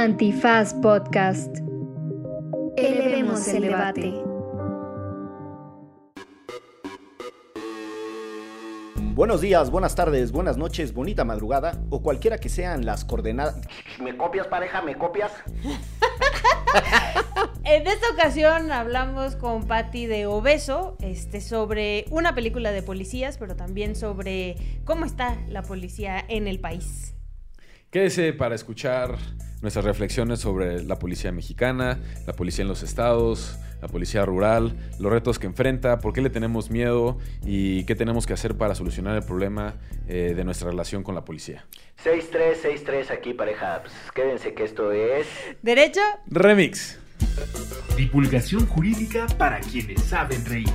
Antifaz Podcast. Elevemos el debate. Buenos días, buenas tardes, buenas noches, bonita madrugada o cualquiera que sean las coordenadas. ¿Me copias, pareja? ¿Me copias? En esta ocasión hablamos con Patty de Obeso, este, sobre una película de policías, pero también sobre cómo está la policía en el país. Quédese para escuchar nuestras reflexiones sobre la policía mexicana, la policía en los estados, la policía rural, los retos que enfrenta, por qué le tenemos miedo y qué tenemos que hacer para solucionar el problema eh, de nuestra relación con la policía. 6363 aquí, pareja. Pues, quédense que esto es... ¿Derecho? Remix. Divulgación jurídica para quienes saben reír.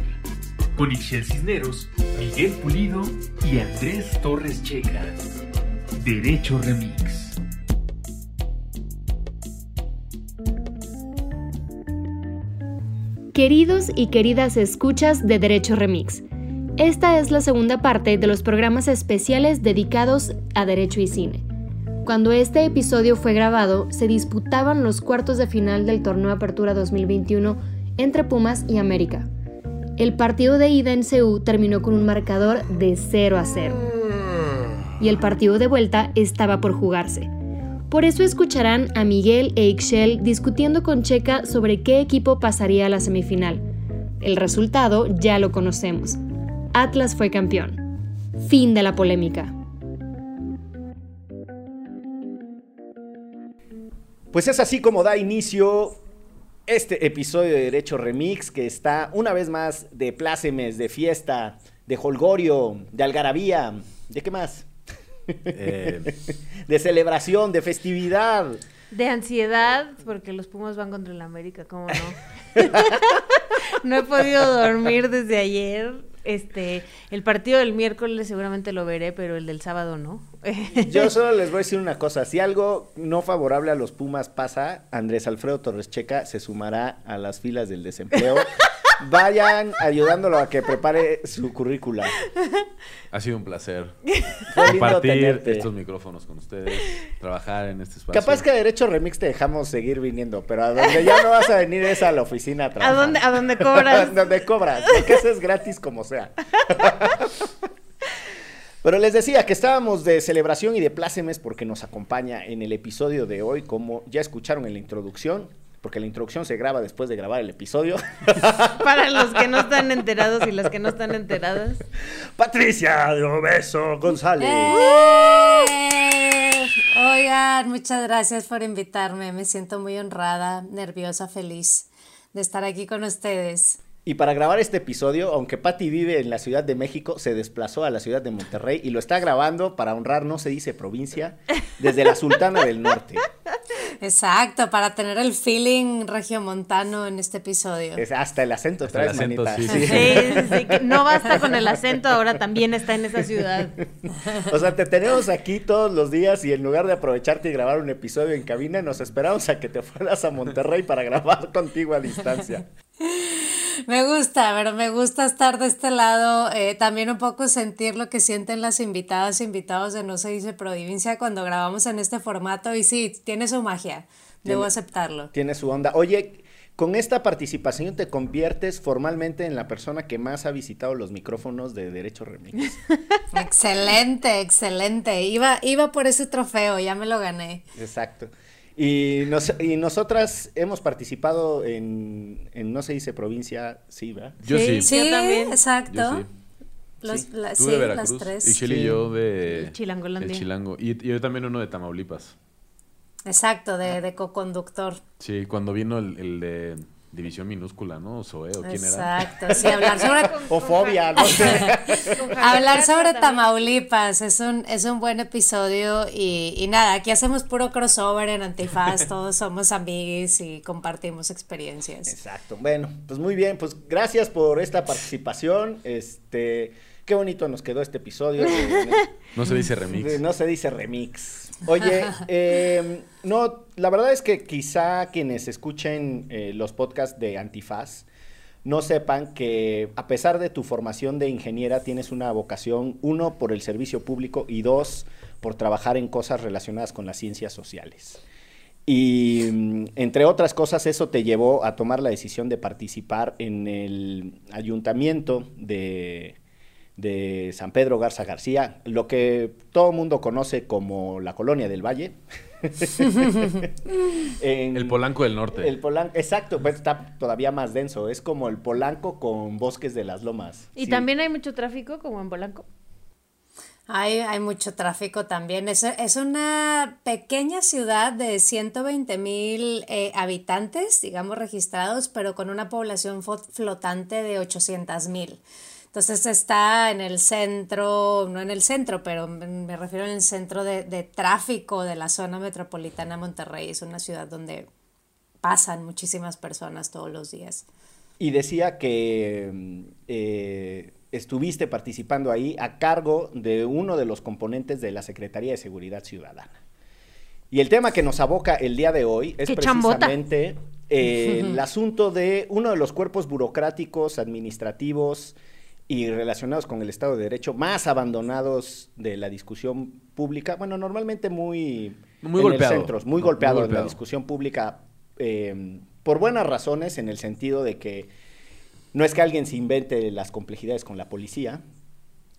Con Ixel Cisneros, Miguel Pulido y Andrés Torres Checa. Derecho Remix. Queridos y queridas escuchas de Derecho Remix. Esta es la segunda parte de los programas especiales dedicados a Derecho y Cine. Cuando este episodio fue grabado, se disputaban los cuartos de final del torneo Apertura 2021 entre Pumas y América. El partido de ida en CU terminó con un marcador de 0 a 0. Y el partido de vuelta estaba por jugarse. Por eso escucharán a Miguel e Ixchel discutiendo con Checa sobre qué equipo pasaría a la semifinal. El resultado ya lo conocemos. Atlas fue campeón. Fin de la polémica. Pues es así como da inicio este episodio de Derecho Remix que está una vez más de plácemes, de fiesta, de holgorio, de algarabía, ¿de qué más? Eh, De celebración, de festividad. De ansiedad, porque los Pumas van contra el América, ¿cómo no? no he podido dormir desde ayer. Este, el partido del miércoles seguramente lo veré, pero el del sábado no. Yo solo les voy a decir una cosa, si algo no favorable a los Pumas pasa, Andrés Alfredo Torres Checa se sumará a las filas del desempleo. Vayan ayudándolo a que prepare su currícula. ha sido un placer compartir estos micrófonos con ustedes, trabajar en este espacio. Capaz que a Derecho Remix te dejamos seguir viniendo, pero a donde ya no vas a venir es a la oficina a ¿A trabajar. dónde, a dónde cobras? donde cobras, porque eso es gratis como sea. Pero les decía que estábamos de celebración y de plácemes porque nos acompaña en el episodio de hoy, como ya escucharon en la introducción, porque la introducción se graba después de grabar el episodio. Para los que no están enterados y las que no están enteradas. Patricia de Obeso González. ¡Eh! Oigan, muchas gracias por invitarme. Me siento muy honrada, nerviosa, feliz de estar aquí con ustedes. Y para grabar este episodio, aunque Patty vive en la Ciudad de México, se desplazó a la ciudad de Monterrey y lo está grabando para honrar, no se dice provincia, desde la Sultana del Norte. Exacto, para tener el feeling regiomontano en este episodio. Es hasta el acento Hasta el acento, manita. sí, Sí, sí, no basta con el acento, ahora también está en esa ciudad. O sea, te tenemos aquí todos los días y en lugar de aprovecharte y grabar un episodio en cabina, nos esperamos a que te fueras a Monterrey para grabar contigo a distancia. Me gusta, pero me gusta estar de este lado, eh, también un poco sentir lo que sienten las invitadas e invitados de No se dice provincia cuando grabamos en este formato y sí, tiene su magia, debo Tiene- aceptarlo. Tiene su onda. Oye, con esta participación te conviertes formalmente en la persona que más ha visitado los micrófonos de Derecho Remix. Excelente, excelente. Iba, iba por ese trofeo, ya me lo gané. Exacto. Y, nos- y nosotras hemos participado en, en No se dice provincia, sí, ¿verdad? Yo sí. Sí. Yo también. exacto. Yo sí. Los- Sí. la- Tú sí, de Veracruz las tres. y Chile Sí. y yo de El Chilangolandia. el Chilango. Y, y yo también uno de Tamaulipas. Exacto, de, de co-conductor. Sí, cuando vino el, el de División Minúscula, ¿no? Zoe, ¿o quién era? Exacto, sí, hablar sobre, O fobia, no sé. hablar sobre Tamaulipas es un, es un buen episodio y, y nada, aquí hacemos puro crossover en Antifaz, todos somos amiguis y compartimos experiencias. Exacto. Bueno, pues muy bien, pues gracias por esta participación. Este, qué bonito nos quedó este episodio. No se dice remix. no se dice remix. Oye, eh, no, la verdad es que quizá quienes escuchen eh, los podcasts de Antifaz no sepan que a pesar de tu formación de ingeniera tienes una vocación, uno, por el servicio público y dos, por trabajar en cosas relacionadas con las ciencias sociales. Y mm, entre otras cosas, eso te llevó a tomar la decisión de participar en el ayuntamiento de, de San Pedro Garza García, lo que todo el mundo conoce como la colonia del Valle. En- El Polanco del Norte. el Polanco, exacto, pues está todavía más denso. Es como el Polanco con bosques de las lomas. Y Sí. también hay mucho tráfico, como en Polanco. Hay, hay mucho tráfico también. Es, es una pequeña ciudad de 120 mil eh, habitantes, digamos, registrados, pero con una población flotante de 800 mil. Entonces está en el centro, no en el centro, pero me refiero en el centro de, de tráfico de la zona metropolitana de Monterrey. Es una ciudad donde pasan muchísimas personas todos los días. Y decía que mm, eh, estuviste participando ahí a cargo de uno de los componentes de la Secretaría de Seguridad Ciudadana. Y el tema que nos aboca el día de hoy es precisamente eh, el asunto de uno de los cuerpos burocráticos, administrativos y relacionados con el Estado de Derecho más abandonados de la discusión pública. Bueno, normalmente muy, Muy en el golpeado. centro, muy Muy golpeado en la discusión pública eh, por buenas razones, en el sentido de que no es que alguien se invente las complejidades con la policía,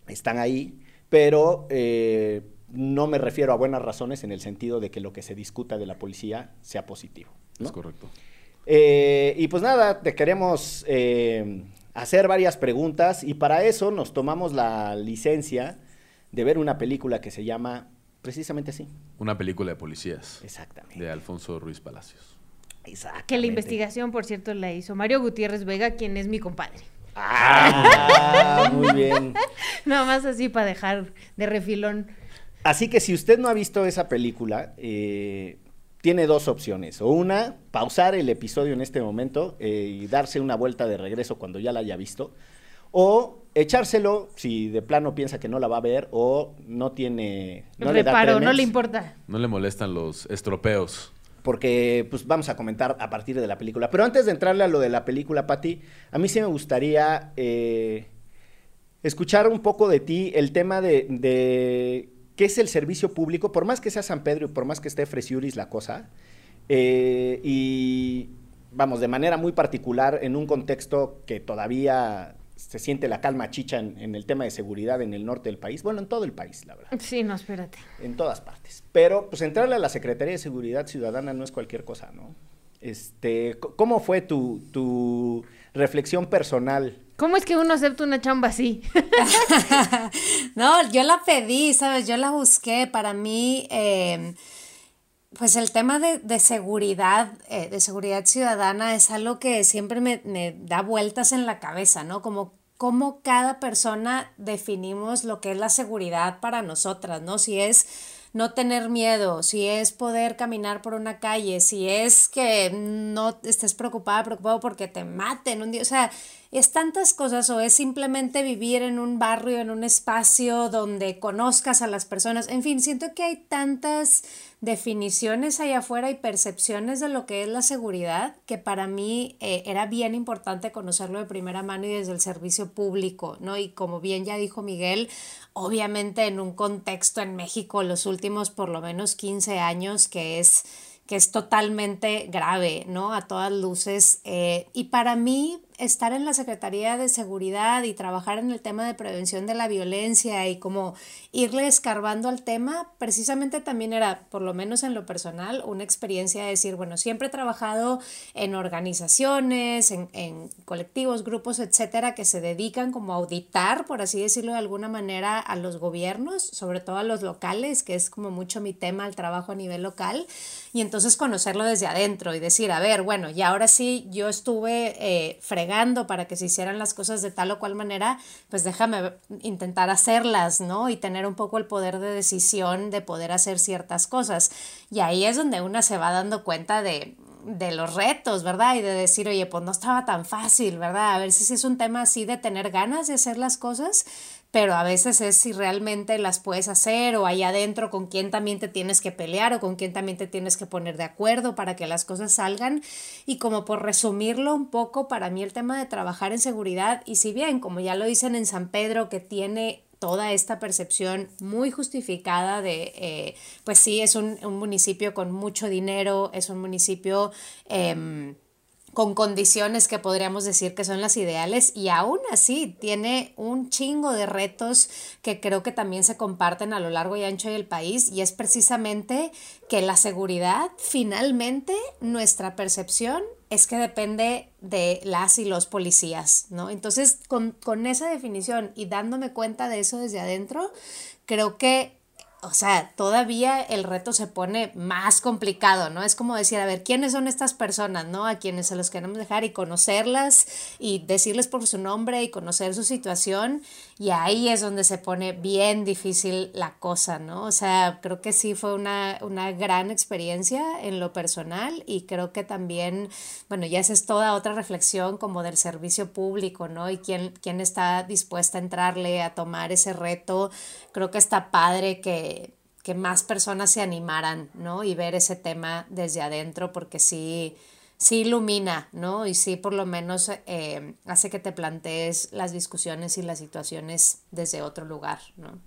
están ahí, pero eh, no me refiero a buenas razones en el sentido de que lo que se discuta de la policía sea positivo. ¿no? Es correcto. Eh, y pues nada, te queremos eh, hacer varias preguntas y para eso nos tomamos la licencia de ver una película que se llama precisamente así. Una película de policías. Exactamente. De Alfonso Ruiz Palacios. Exactamente. Que la investigación, por cierto, la hizo Mario Gutiérrez Vega, quien es mi compadre. Ah, muy bien. Nada más así para dejar de refilón. Así que si usted no ha visto esa película, eh, tiene dos opciones. O una, pausar el episodio en este momento eh, y darse una vuelta de regreso cuando ya la haya visto. O echárselo si de plano piensa que no la va a ver o no tiene... No le da Reparo, no le importa. No le molestan los estropeos. Porque pues vamos a comentar a partir de la película. Pero antes de entrarle a lo de la película, Patti, a mí sí me gustaría eh, escuchar un poco de ti el tema de, de qué es el servicio público, por más que sea San Pedro y por más que esté Fresiuris la cosa, eh, y vamos, de manera muy particular en un contexto que todavía se siente la calma chicha en, en el tema de seguridad en el norte del país, bueno, en todo el país, la verdad Sí, no, espérate. en todas partes. Pero pues entrarle a la Secretaría de Seguridad Ciudadana no es cualquier cosa, ¿no? Este, ¿cómo fue tu, tu reflexión personal? ¿Cómo es que uno acepta una chamba así? No, yo la pedí, ¿sabes? Yo la busqué. Para mí, eh, pues el tema de, de seguridad, eh, de seguridad ciudadana es algo que siempre me, me da vueltas en la cabeza, ¿no? Como cómo cada persona definimos lo que es la seguridad para nosotras, ¿no? Si es no tener miedo, si es poder caminar por una calle, si es que no estés preocupada, preocupado porque te maten un día, o sea, es tantas cosas o es simplemente vivir en un barrio, en un espacio donde conozcas a las personas, en fin, siento que hay tantas definiciones allá afuera y percepciones de lo que es la seguridad que para mí eh, era bien importante conocerlo de primera mano y desde el servicio público, ¿no? Y como bien ya dijo Miguel, obviamente en un contexto en México los últimos por lo menos 15 años que es que es totalmente grave, ¿no? A todas luces. eh, y para mí, estar en la Secretaría de Seguridad y trabajar en el tema de prevención de la violencia y como irle escarbando al tema, precisamente también era, por lo menos en lo personal, una experiencia de decir, bueno, siempre he trabajado en organizaciones, en, en colectivos, grupos, etcétera, que se dedican como a auditar, por así decirlo de alguna manera, a los gobiernos, sobre todo a los locales, que es como mucho mi tema, el trabajo a nivel local, y entonces conocerlo desde adentro y decir, a ver, bueno, y ahora sí, yo estuve eh, para que se hicieran las cosas de tal o cual manera, pues déjame intentar hacerlas, ¿no? Y tener un poco el poder de decisión de poder hacer ciertas cosas. Y ahí es donde una se va dando cuenta de, de los retos, ¿verdad? Y de decir, oye, pues no estaba tan fácil, ¿verdad? A veces es un tema así de tener ganas de hacer las cosas, pero a veces es si realmente las puedes hacer o ahí adentro con quién también te tienes que pelear o con quién también te tienes que poner de acuerdo para que las cosas salgan. Y como por resumirlo un poco, para mí el tema de trabajar en seguridad, y si bien, como ya lo dicen en San Pedro, que tiene toda esta percepción muy justificada de, eh, pues sí, es un, municipio con mucho dinero, es un municipio... Em, con condiciones que podríamos decir que son las ideales y aún así tiene un chingo de retos que creo que también se comparten a lo largo y ancho del país y es precisamente que la seguridad finalmente nuestra percepción es que depende de las y los policías, ¿no? Entonces, con, con esa definición y dándome cuenta de eso desde adentro, creo que o sea, todavía el reto se pone más complicado, ¿no? Es como decir, a ver, ¿quiénes son estas personas, ¿no? A quienes se los queremos dejar y conocerlas y decirles por su nombre y conocer su situación. Y ahí es donde se pone bien difícil la cosa, ¿no? O sea, creo que sí fue una, una gran experiencia en lo personal y creo que también, bueno, ya esa es toda otra reflexión como del servicio público, ¿no? Y quién, quién está dispuesta a entrarle a tomar ese reto. Creo que está padre que que, más personas se animaran, ¿no? Y ver ese tema desde adentro, porque sí, sí ilumina, ¿no? Y sí por lo menos eh, hace que te plantees las discusiones y las situaciones desde otro lugar, ¿no?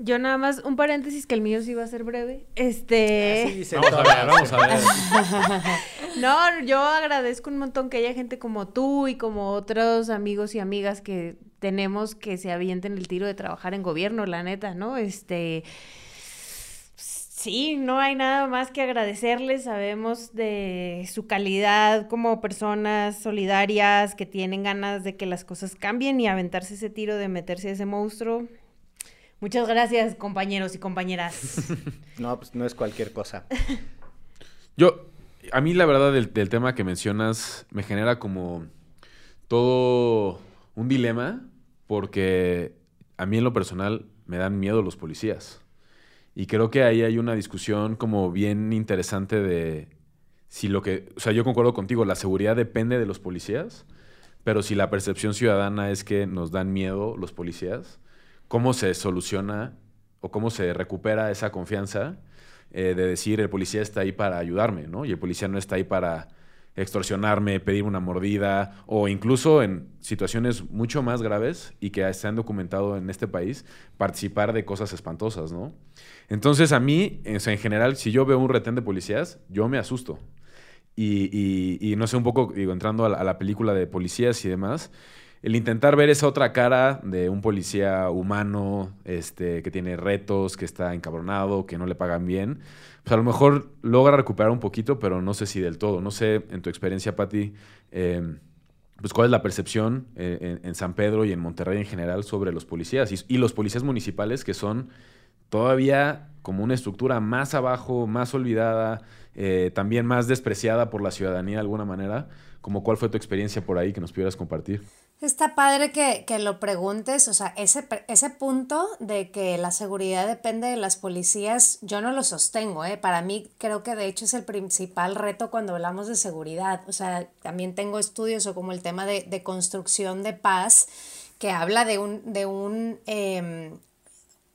Yo nada más, un paréntesis que el mío sí va a ser breve. Este. vamos a ver, vamos a ver. no, yo agradezco un montón que haya gente como tú y como otros amigos y amigas que tenemos que se avienten el tiro de trabajar en gobierno, la neta, ¿no? Este. Sí, no hay nada más que agradecerles. Sabemos de su calidad como personas solidarias que tienen ganas de que las cosas cambien y aventarse ese tiro de meterse a ese monstruo. Muchas gracias, compañeros y compañeras. no, pues no es cualquier cosa. Yo, a mí la verdad del, del, tema que mencionas me genera como todo un dilema porque a mí en lo personal me dan miedo los policías. Y creo que ahí hay una discusión como bien interesante de si lo que, o sea, yo concuerdo contigo, la seguridad depende de los policías, pero si la percepción ciudadana es que nos dan miedo los policías, cómo se soluciona o cómo se recupera esa confianza eh, de decir el policía está ahí para ayudarme, ¿no? Y el policía no está ahí para extorsionarme, pedir una mordida o incluso en situaciones mucho más graves y que se han documentado en este país, participar de cosas espantosas, ¿no? Entonces a mí, en general, si yo veo un retén de policías, yo me asusto. Y, no sé, un poco, digo, entrando a la película de policías y demás, el intentar ver esa otra cara de un policía humano, este, que tiene retos, que está encabronado, que no le pagan bien, pues a lo mejor logra recuperar un poquito, pero no sé si del todo. No sé, en tu experiencia, Patti, em, pues cuál es la percepción eh, en, San Pedro y en Monterrey en general sobre los policías y, los policías municipales que son todavía como una estructura más abajo, más olvidada, eh, también más despreciada por la ciudadanía de alguna manera. Como cuál fue tu experiencia por ahí que nos pudieras compartir. Está padre que, que, lo preguntes, o sea, ese, ese punto de que la seguridad depende de las policías, yo no lo sostengo, ¿eh? Para mí creo que de hecho es el principal reto cuando hablamos de seguridad, o sea, también tengo estudios o como el tema de, de construcción de paz, que habla de un, de un em,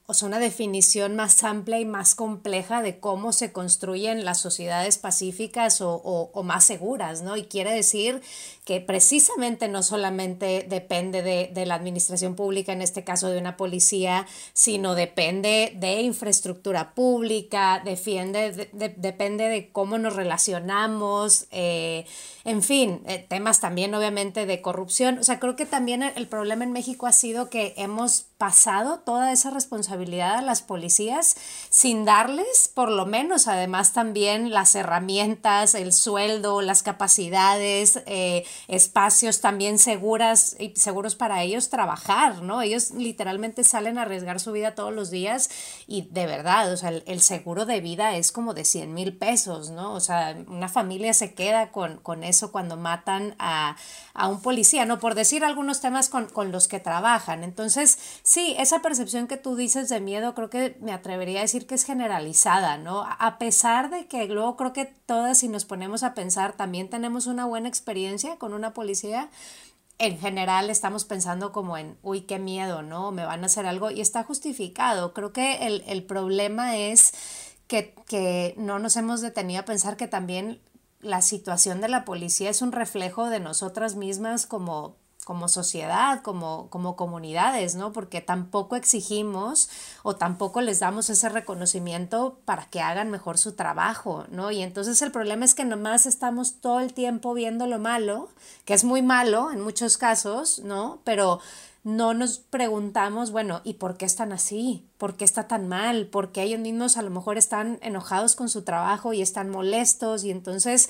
o sea, una definición más amplia y más compleja de cómo se construyen las sociedades pacíficas o, o, más seguras, ¿no? Y quiere decir que precisamente no solamente depende de, de, la administración pública, en este caso de una policía, sino depende de infraestructura pública, defiende, depende de cómo nos relacionamos, eh, en fin, eh, temas también obviamente de corrupción. O sea, creo que también el problema en México ha sido que hemos pasado toda esa responsabilidad a las policías sin darles, por lo menos, además también las herramientas, el sueldo, las capacidades, eh, espacios también seguras y seguros para ellos trabajar, ¿no? Ellos literalmente salen a arriesgar su vida todos los días y de verdad, o sea, el, seguro de vida es como de 100 mil pesos, ¿no? O sea, una familia se queda con, con eso cuando matan a, a, un policía, ¿no? Por decir algunos temas con, con los que trabajan. Entonces, Sí, esa percepción que tú dices de miedo creo que me atrevería a decir que es generalizada, ¿no? A pesar de que luego creo que todas si nos ponemos a pensar también tenemos una buena experiencia con una policía, en general estamos pensando como en, uy, qué miedo, ¿no? Me van a hacer algo y está justificado. Creo que el, el problema es que, que no nos hemos detenido a pensar que también la situación de la policía es un reflejo de nosotras mismas como como sociedad, como, como comunidades, ¿no? Porque tampoco exigimos o tampoco les damos ese reconocimiento para que hagan mejor su trabajo, ¿no? Y entonces el problema es que nomás estamos todo el tiempo viendo lo malo, que es muy malo en muchos casos, ¿no? Pero no nos preguntamos, bueno, ¿y por qué están así? ¿Por qué está tan mal? ¿Por qué ellos mismos a lo mejor están enojados con su trabajo y están molestos? Y entonces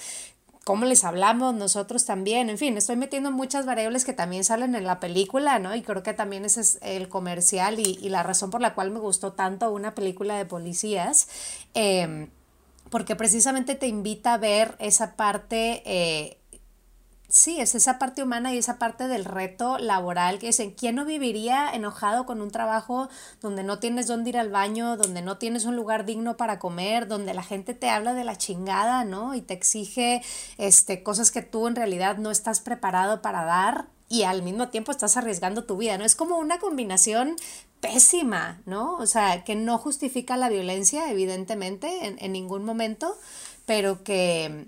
cómo les hablamos nosotros también, en fin, estoy metiendo muchas variables que también salen en la película, ¿no? Y creo que también ese es el comercial y, y la razón por la cual me gustó tanto una película de policías. Em, porque precisamente te invita a ver esa parte eh, Sí, es esa parte humana y esa parte del reto laboral que dicen, ¿quién no viviría enojado con un trabajo donde no tienes dónde ir al baño, donde no tienes un lugar digno para comer, donde la gente te habla de la chingada, ¿no? Y te exige este, cosas que tú en realidad no estás preparado para dar y al mismo tiempo estás arriesgando tu vida, ¿no? Es como una combinación pésima, ¿no? O sea, que no justifica la violencia, evidentemente, en, en ningún momento, pero que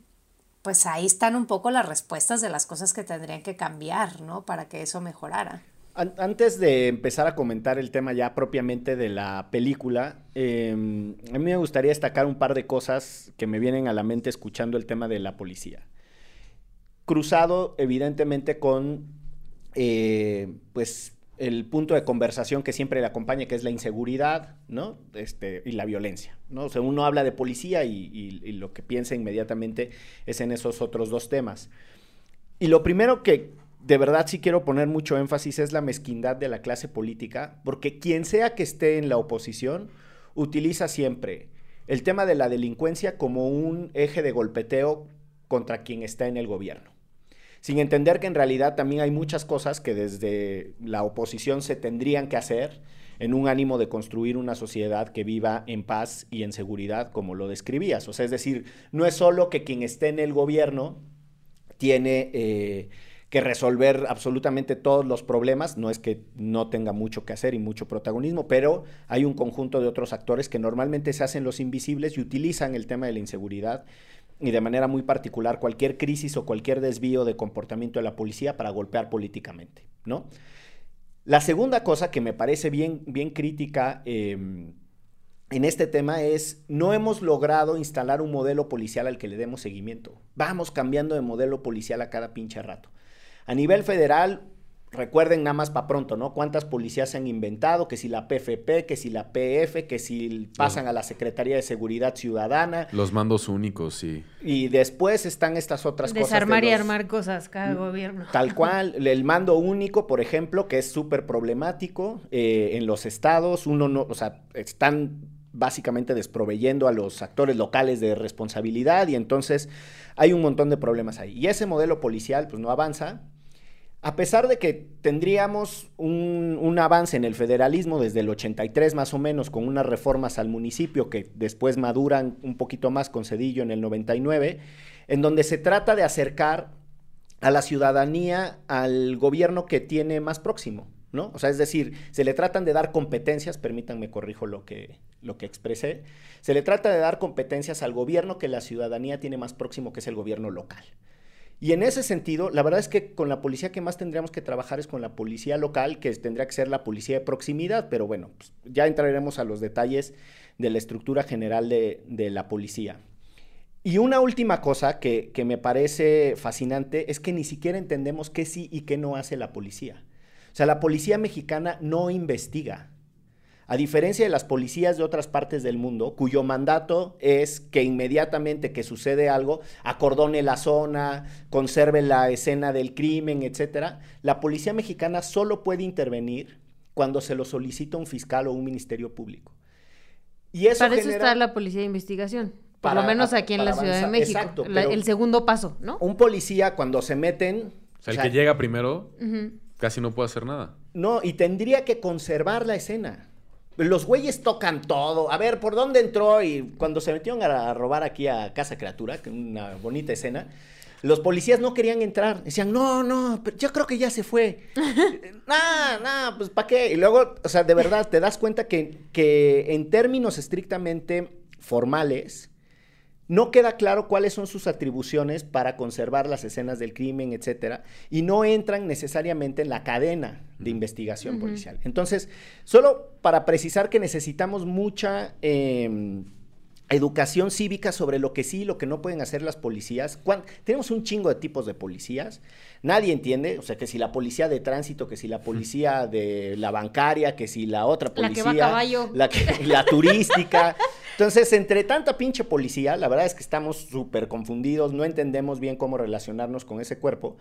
pues ahí están un poco las respuestas de las cosas que tendrían que cambiar, ¿no? Para que eso mejorara. Antes de empezar a comentar el tema ya propiamente de la película, em, a mí me gustaría destacar un par de cosas que me vienen a la mente escuchando el tema de la policía. Cruzado, evidentemente, con eh, pues el punto de conversación que siempre le acompaña, que es la inseguridad, ¿no? Este, y la violencia, ¿no? O sea, uno habla de policía y, lo que piensa inmediatamente es en esos otros dos temas. Y lo primero que de verdad sí quiero poner mucho énfasis es la mezquindad de la clase política, porque quien sea que esté en la oposición utiliza siempre el tema de la delincuencia como un eje de golpeteo contra quien está en el gobierno sin entender que en realidad también hay muchas cosas que desde la oposición se tendrían que hacer en un ánimo de construir una sociedad que viva en paz y en seguridad, como lo describías. O sea, es decir, no es solo que quien esté en el gobierno tiene eh, que resolver absolutamente todos los problemas, no es que no tenga mucho que hacer y mucho protagonismo, pero hay un conjunto de otros actores que normalmente se hacen los invisibles y utilizan el tema de la inseguridad y de manera muy particular cualquier crisis o cualquier desvío de comportamiento de la policía para golpear políticamente, ¿no? La segunda cosa que me parece bien, bien crítica em, en este tema es, no hemos logrado instalar un modelo policial al que le demos seguimiento. Vamos cambiando de modelo policial a cada pinche rato. A nivel federal, recuerden nada más para pronto, ¿no? ¿Cuántas policías se han inventado? Que si la PFP, que si la PF, que si pasan a la Secretaría de Seguridad Ciudadana. Los mandos únicos, sí. Y después están estas otras cosas. Desarmar y armar cosas cada mm, gobierno. Tal cual. El mando único, por ejemplo, que es súper problemático eh, en los estados. Uno no, o sea, están básicamente desproveyendo a los actores locales de responsabilidad y entonces hay un montón de problemas ahí. Y ese modelo policial pues no avanza a pesar de que tendríamos un, avance en el federalismo desde el 83 más o menos, con unas reformas al municipio que después maduran un poquito más con Cedillo en el 99, en donde se trata de acercar a la ciudadanía al gobierno que tiene más próximo, ¿no? O sea, es decir, se le tratan de dar competencias, permítanme corrijo lo que, lo que expresé, se le trata de dar competencias al gobierno que la ciudadanía tiene más próximo, que es el gobierno local. Y en ese sentido, la verdad es que con la policía que más tendríamos que trabajar es con la policía local, que tendría que ser la policía de proximidad, pero bueno, pues, ya entraremos a los detalles de la estructura general de, la policía. Y una última cosa que, que, me parece fascinante es que ni siquiera entendemos qué sí y qué no hace la policía. O sea, la policía mexicana no investiga. A diferencia de las policías de otras partes del mundo, cuyo mandato es que inmediatamente que sucede algo, acordone la zona, conserve la escena del crimen, etc., la policía mexicana solo puede intervenir cuando se lo solicita un fiscal o un ministerio público. Y eso Para eso está la policía de investigación. Por lo menos aquí en la Ciudad de México. Exacto, el segundo paso, ¿no? Un policía cuando se meten... O sea, el que llega primero casi no puede hacer nada. No, y tendría que conservar la escena. Los güeyes tocan todo. A ver, ¿por dónde entró? Y cuando se metieron a robar aquí a Casa Criatura, una bonita escena, los policías no querían entrar. Decían, no, no, pero yo creo que ya se fue. nah, nah, pues ¿para qué? Y luego, o sea, de verdad, te das cuenta que, que en términos estrictamente formales, no queda claro cuáles son sus atribuciones para conservar las escenas del crimen, etcétera, y no entran necesariamente en la cadena de investigación policial. Entonces, solo para precisar que necesitamos mucha em, educación cívica sobre lo que sí y lo que no pueden hacer las policías. tenemos un chingo de tipos de policías. Nadie entiende, o sea, que si la policía de tránsito, que si la policía de la bancaria, que si la otra policía, la que va a caballo. La, la turística. Entonces, entre tanta pinche policía, la verdad es que estamos súper confundidos, no entendemos bien cómo relacionarnos con ese cuerpo.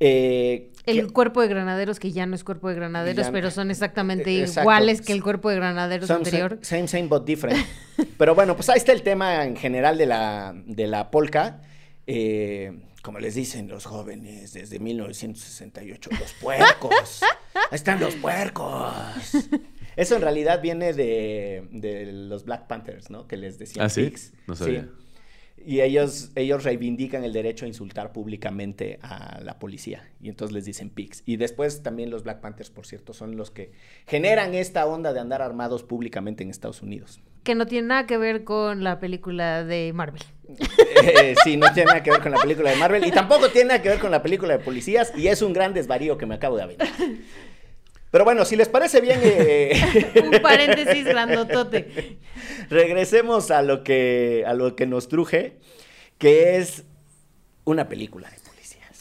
Eh, el cuerpo de granaderos, que ya no es cuerpo de granaderos, pero son exactamente iguales que el cuerpo de granaderos anterior. Same, same, but different. pero bueno, pues ahí está el tema en general de la, de la polka. Eh, como les dicen los jóvenes desde 1968, los puercos. ahí están los puercos. Eso en realidad viene de, de, los Black Panthers, ¿no? Que les decían ¿Ah, sí? No sabía. Y ellos, ellos reivindican el derecho a insultar públicamente a la policía. Y entonces les dicen pigs. Y después también los Black Panthers, por cierto, son los que generan esta onda de andar armados públicamente en Estados Unidos. Que no tiene nada que ver con la película de Marvel. Eh, sí, no tiene nada que ver con la película de Marvel. Y tampoco tiene nada que ver con la película de policías. Y es un gran desvarío que me acabo de aventar. Pero bueno, si les parece bien... Eh, Un paréntesis grandotote. Regresemos a lo, que, a lo que nos truje, que es una película de.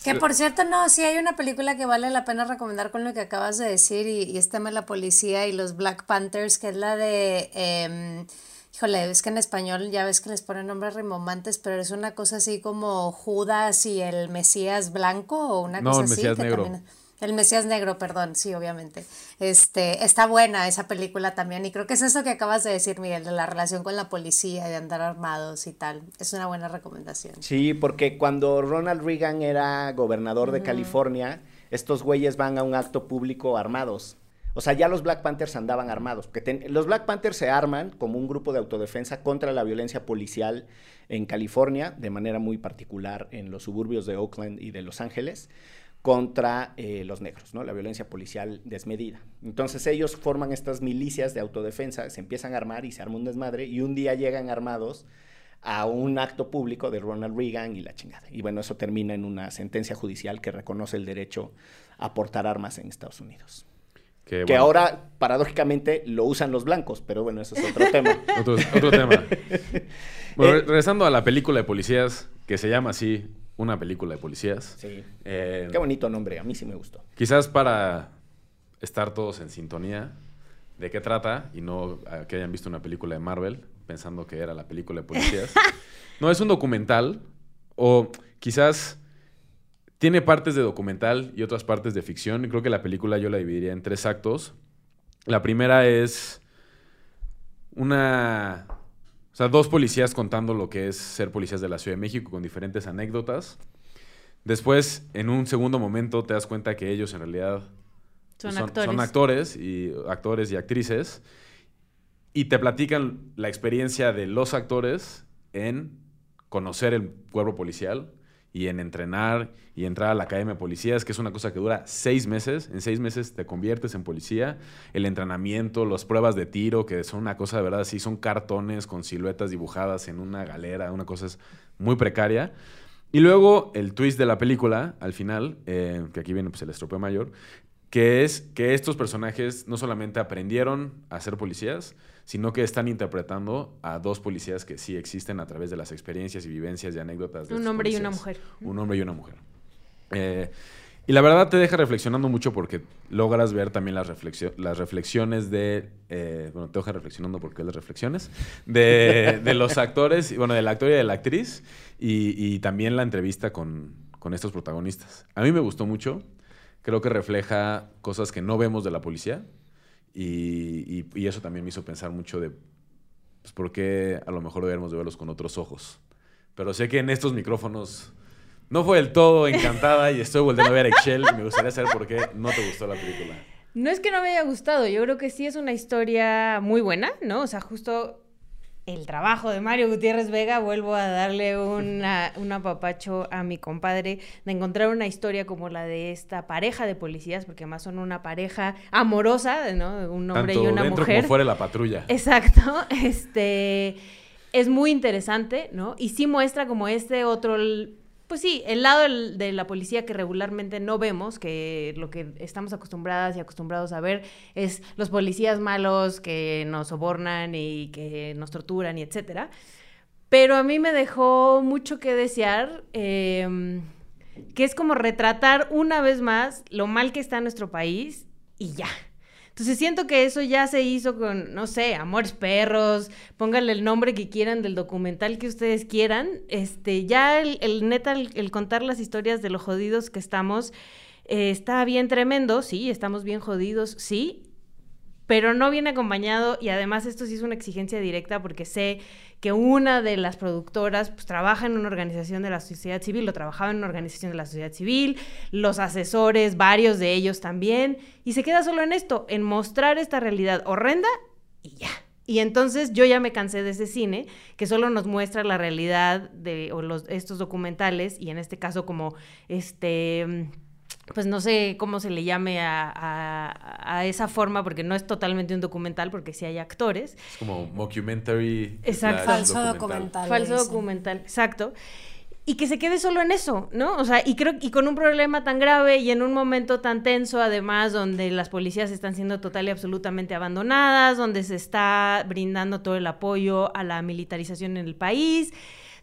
Que por cierto, no, sí hay una película que vale la pena recomendar con lo que acabas de decir y, y es tema de la policía y los Black Panthers, que es la de... Em, híjole, es que en español ya ves que les ponen nombres rimomantes, pero es una cosa así como Judas y el Mesías blanco o una cosa el así. Mesías negro. El Mesías Negro, perdón, sí, obviamente. Este, está buena esa película también. Y creo que es eso que acabas de decir, Miguel, de la relación con la policía, de andar armados y tal. Es una buena recomendación. Sí, porque cuando Ronald Reagan era gobernador de California, estos güeyes van a un acto público armados. O sea, ya los Black Panthers andaban armados. Porque los Black Panthers se arman como un grupo de autodefensa contra la violencia policial en California, de manera muy particular en los suburbios de Oakland y de Los Ángeles contra eh, los negros, ¿no? La violencia policial desmedida. Entonces ellos forman estas milicias de autodefensa, se empiezan a armar y se arma un desmadre y un día llegan armados a un acto público de Ronald Reagan y la chingada. Y bueno, eso termina en una sentencia judicial que reconoce el derecho a portar armas en Estados Unidos. Que ahora, paradójicamente, lo usan los blancos, pero bueno, eso es otro tema. otro, tema. Bueno, eh, regresando a la película de policías, que se llama así, una película de policías. Sí. Eh, Qué bonito nombre, a mí sí me gustó. Quizás para estar todos en sintonía de qué trata y no que hayan visto una película de Marvel pensando que era la película de policías. no, es un documental o quizás tiene partes de documental y otras partes de ficción. Creo que la película yo la dividiría en tres actos. La primera es una o sea, dos policías contando lo que es ser policías de la Ciudad de México con diferentes anécdotas. Después, en un segundo momento, te das cuenta que ellos en realidad son, actores. son actores y actores y actrices y te platican la experiencia de los actores en conocer el cuerpo policial y en entrenar y entrar a la academia de policías, que es una cosa que dura seis meses. En seis meses te conviertes en policía. El entrenamiento, las pruebas de tiro, que son una cosa de verdad así, son cartones con siluetas dibujadas en una galera, una cosa es muy precaria. Y luego el twist de la película, al final, eh, que aquí viene pues, el estropeo mayor, que es que estos personajes no solamente aprendieron a ser policías, sino que están interpretando a dos policías que sí existen a través de las experiencias y vivencias y anécdotas de Un hombre y una mujer. Un hombre y una mujer. Eh, y la verdad te deja reflexionando mucho porque logras ver también las, las reflexiones de... Eh, bueno, te deja reflexionando porque las reflexiones de, de los actores, bueno, de la actor y de la actriz y, y también la entrevista con, con estos protagonistas. A mí me gustó mucho. Creo que refleja cosas que no vemos de la policía y, y, eso también me hizo pensar mucho de pues, por qué a lo mejor deberíamos de verlos con otros ojos. Pero sé que en estos micrófonos no fue del todo encantada y estoy volviendo a ver a Excel me gustaría saber por qué no te gustó la película. No es que no me haya gustado, yo creo que sí es una historia muy buena, ¿no? O sea, justo el trabajo de Mario Gutiérrez Vega, vuelvo a darle una, un apapacho a mi compadre de encontrar una historia como la de esta pareja de policías, porque además son una pareja amorosa, ¿no? Un hombre y una dentro mujer. Como fuera la patrulla. Exacto. Este. es muy interesante, ¿no? Y sí muestra como este otro pues sí, el lado de la policía que regularmente no vemos, que lo que estamos acostumbradas y acostumbrados a ver es los policías malos que nos sobornan y que nos torturan y etcétera. Pero a mí me dejó mucho que desear, em, que es como retratar una vez más lo mal que está nuestro país y ya. Entonces siento que eso ya se hizo con, no sé, Amores Perros, pónganle el nombre que quieran del documental que ustedes quieran. Este, ya el, neta, el, contar las historias de lo jodidos que estamos, eh, está bien tremendo, sí, estamos bien jodidos, sí, pero no viene acompañado y además esto sí es una exigencia directa porque sé que una de las productoras pues, trabaja en una organización de la sociedad civil, lo trabajaba en una organización de la sociedad civil, los asesores, varios de ellos también, y se queda solo en esto, en mostrar esta realidad horrenda y ya. Y entonces yo ya me cansé de ese cine que solo nos muestra la realidad de o estos documentales y en este caso como este pues no sé cómo se le llame a, esa forma, porque no es totalmente un documental, porque sí hay actores. Es como mockumentary. Exacto. Falso documental. Falso documental, exacto. Y que se quede solo en eso, ¿no? O sea, y creo y con un problema tan grave y en un momento tan tenso, además, donde las policías están siendo total y absolutamente abandonadas, donde se está brindando todo el apoyo a la militarización en el país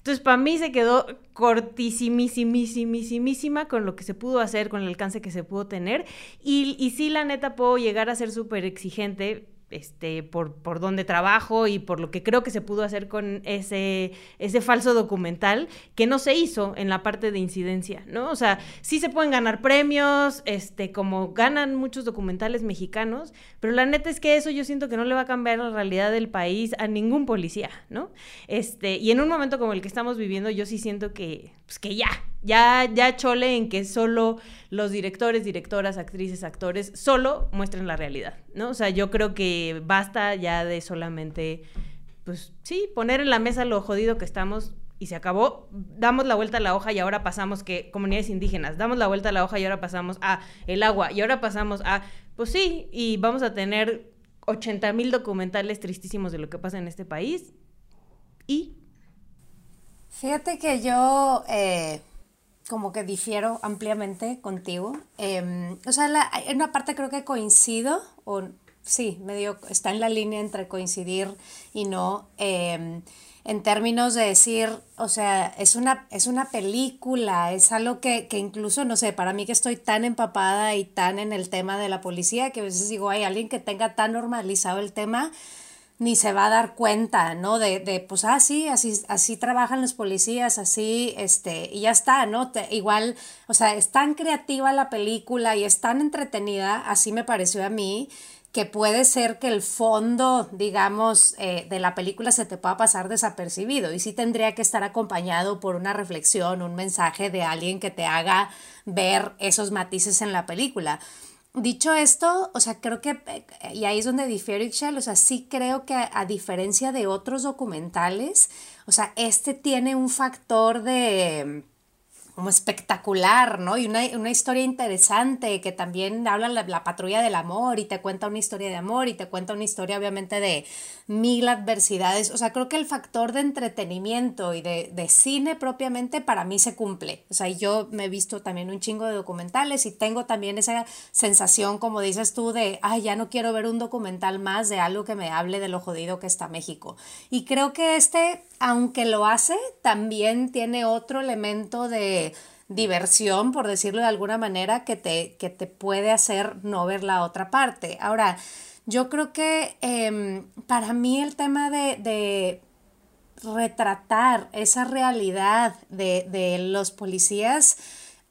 entonces, para mí se quedó cortísimísimísimísima con lo que se pudo hacer, con el alcance que se pudo tener. Y, y sí, la neta, puedo llegar a ser súper exigente este, por, por donde trabajo y por lo que creo que se pudo hacer con ese, ese falso documental que no se hizo en la parte de incidencia, ¿no? O sea, sí se pueden ganar premios, este, como ganan muchos documentales mexicanos, pero la neta es que eso yo siento que no le va a cambiar la realidad del país a ningún policía, ¿no? Este, y en un momento como el que estamos viviendo, yo sí siento que, pues que ya, ya, ya chole en que solo los directores, directoras, actrices, actores, solo muestren la realidad, ¿no? O sea, yo creo que basta ya de solamente, pues sí, poner en la mesa lo jodido que estamos y se acabó, damos la vuelta a la hoja y ahora pasamos que comunidades indígenas, damos la vuelta a la hoja y ahora pasamos a el agua y ahora pasamos a, pues sí, y vamos a tener 80 mil documentales tristísimos de lo que pasa en este país y... Fíjate que yo... Eh como que difiero ampliamente contigo. Em, o sea, en una parte creo que coincido, o sí, medio está en la línea entre coincidir y no. Em, en términos de decir, o sea, es una, es una película, es algo que, que, incluso, no sé, para mí que estoy tan empapada y tan en el tema de la policía, que a veces digo, hay alguien que tenga tan normalizado el tema, ni se va a dar cuenta, ¿no? De, de pues, ah, sí, así, así trabajan los policías, así, este, y ya está, ¿no? igual, o sea, es tan creativa la película y es tan entretenida, así me pareció a mí, que puede ser que el fondo, digamos, eh, de la película se te pueda pasar desapercibido y sí tendría que estar acompañado por una reflexión, un mensaje de alguien que te haga ver esos matices en la película. Dicho esto, o sea, creo que, eh, y ahí es donde difiere Ixchel, o sea, sí creo que a, diferencia de otros documentales, o sea, este tiene un factor de como espectacular, ¿no? Y una, una historia interesante que también habla la, la, patrulla del amor y te cuenta una historia de amor y te cuenta una historia obviamente de mil adversidades. O sea, creo que el factor de entretenimiento y de, de cine propiamente para mí se cumple. O sea, yo me he visto también un chingo de documentales y tengo también esa sensación, como dices tú, de, ay, ya no quiero ver un documental más de algo que me hable de lo jodido que está México. Y creo que este aunque lo hace, también tiene otro elemento de diversión, por decirlo de alguna manera, que te, que te puede hacer no ver la otra parte. Ahora, yo creo que em, para mí el tema de, de retratar esa realidad de, de los policías,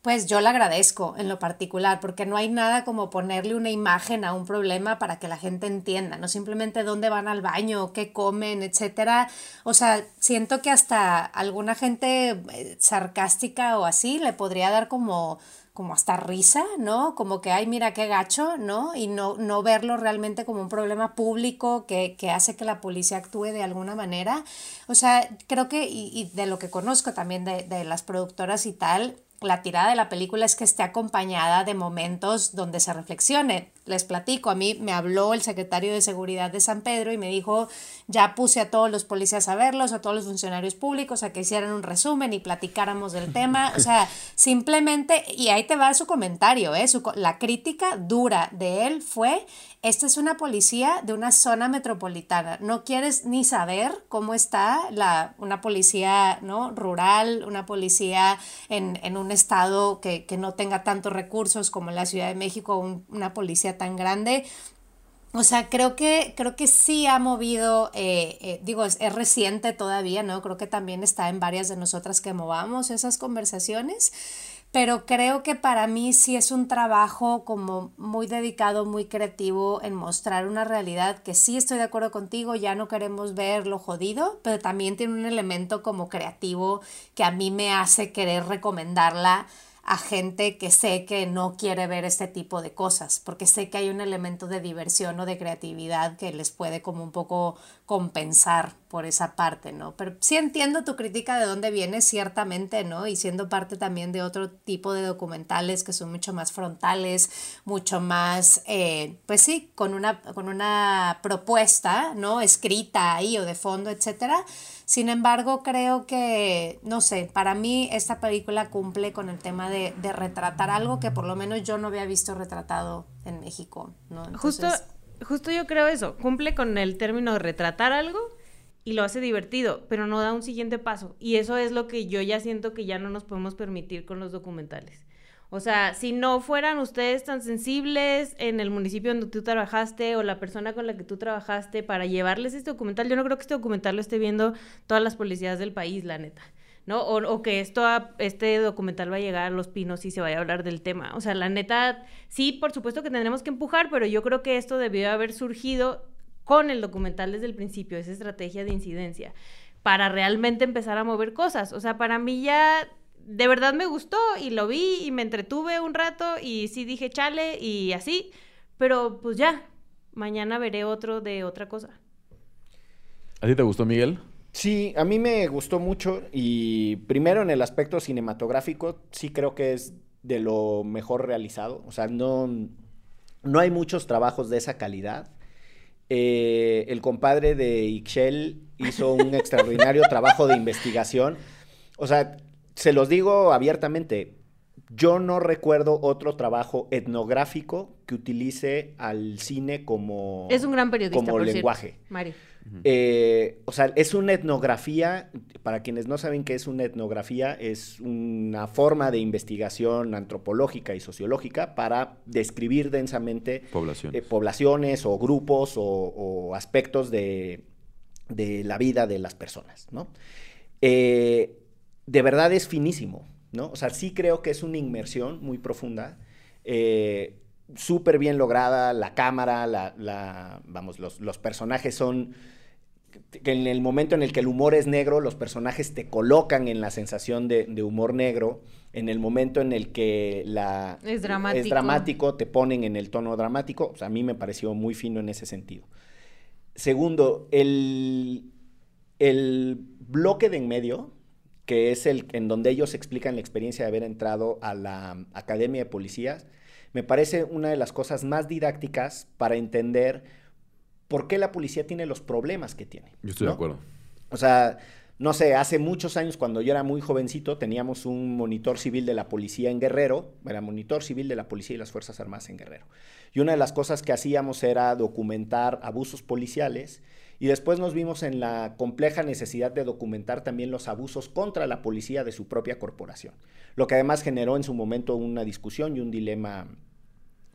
pues yo le agradezco en lo particular, porque no hay nada como ponerle una imagen a un problema para que la gente entienda, no simplemente dónde van al baño, qué comen, etcétera. O sea, siento que hasta alguna gente eh, sarcástica o así le podría dar como como hasta risa, ¿no? Como que, ay, mira qué gacho, ¿no? Y no, no verlo realmente como un problema público que, que hace que la policía actúe de alguna manera. O sea, creo que, y, y de lo que conozco también de, de las productoras y tal, la tirada de la película es que esté acompañada de momentos donde se reflexione. Les platico, a mí me habló el secretario de Seguridad de San Pedro y me dijo, ya puse a todos los policías a verlos, a todos los funcionarios públicos, a que hicieran un resumen y platicáramos del tema. O sea, simplemente, y ahí te va su comentario, ¿eh? la crítica dura de él fue, esta es una policía de una zona metropolitana, no quieres ni saber cómo está la, una policía ¿no? rural, una policía en, en un estado que, que, no tenga tantos recursos como la Ciudad de México, una policía tan grande. O sea, creo que, creo que sí ha movido, eh, eh, digo, es, es, reciente todavía, ¿no? Creo que también está en varias de nosotras que movamos esas conversaciones, pero creo que para mí sí es un trabajo como muy dedicado, muy creativo en mostrar una realidad que sí estoy de acuerdo contigo, ya no queremos ver lo jodido, pero también tiene un elemento como creativo que a mí me hace querer recomendarla a gente que sé que no quiere ver este tipo de cosas, porque sé que hay un elemento de diversión o de creatividad que les puede como un poco compensar por esa parte, ¿no? Pero sí entiendo tu crítica de dónde viene, ciertamente, ¿no? Y siendo parte también de otro tipo de documentales que son mucho más frontales, mucho más, eh, pues sí, con una, con una propuesta, ¿no? Escrita ahí o de fondo, etcétera sin embargo, creo que, no sé, para mí esta película cumple con el tema de, retratar algo que por lo menos yo no había visto retratado en México, ¿no? Justo, justo yo creo eso, cumple con el término de retratar algo y lo hace divertido, pero no da un siguiente paso. Y eso es lo que yo ya siento que ya no nos podemos permitir con los documentales. O sea, si no fueran ustedes tan sensibles en el municipio donde tú trabajaste o la persona con la que tú trabajaste para llevarles este documental, yo no creo que este documental lo esté viendo todas las policías del país, la neta. ¿No? O, que esto, este documental va a llegar a Los Pinos y se vaya a hablar del tema. O sea, la neta, sí, por supuesto que tendremos que empujar, pero yo creo que esto debió haber surgido con el documental desde el principio, esa estrategia de incidencia, para realmente empezar a mover cosas. O sea, para mí ya de verdad me gustó y lo vi y me entretuve un rato y sí dije chale y así, pero pues ya, mañana veré otro de otra cosa. ¿A ti te gustó, Miguel? Sí, a mí me gustó mucho y primero en el aspecto cinematográfico sí creo que es de lo mejor realizado, o sea, no, no hay muchos trabajos de esa calidad. Eh, el compadre de Ixchel hizo un extraordinario trabajo de investigación. O sea, se los digo abiertamente, yo no recuerdo otro trabajo etnográfico que utilice al cine como, es un gran periodista, como lenguaje. Eh, o sea, es una etnografía, para quienes no saben qué es una etnografía, es una forma de investigación antropológica y sociológica para describir densamente poblaciones, eh, poblaciones o grupos o, aspectos de, de, la vida de las personas, ¿no? Eh, de verdad es finísimo, ¿no? O sea, sí creo que es una inmersión muy profunda, súper bien lograda, la cámara, la, vamos, los, personajes son, que en el momento en el que el humor es negro, los personajes te colocan en la sensación de, humor negro, en el momento en el que la, es, dramático. es dramático, te ponen en el tono dramático, o sea, a mí me pareció muy fino en ese sentido. Segundo, el, el bloque de en medio, que es el en donde ellos explican la experiencia de haber entrado a la Academia de Policías, me parece una de las cosas más didácticas para entender por qué la policía tiene los problemas que tiene. Yo estoy de acuerdo. O sea, no sé, hace muchos años cuando yo era muy jovencito teníamos un monitor civil de la policía en Guerrero, era monitor civil de la policía y las Fuerzas Armadas en Guerrero. Y una de las cosas que hacíamos era documentar abusos policiales y después nos vimos en la compleja necesidad de documentar también los abusos contra la policía de su propia corporación, lo que además generó en su momento una discusión y un dilema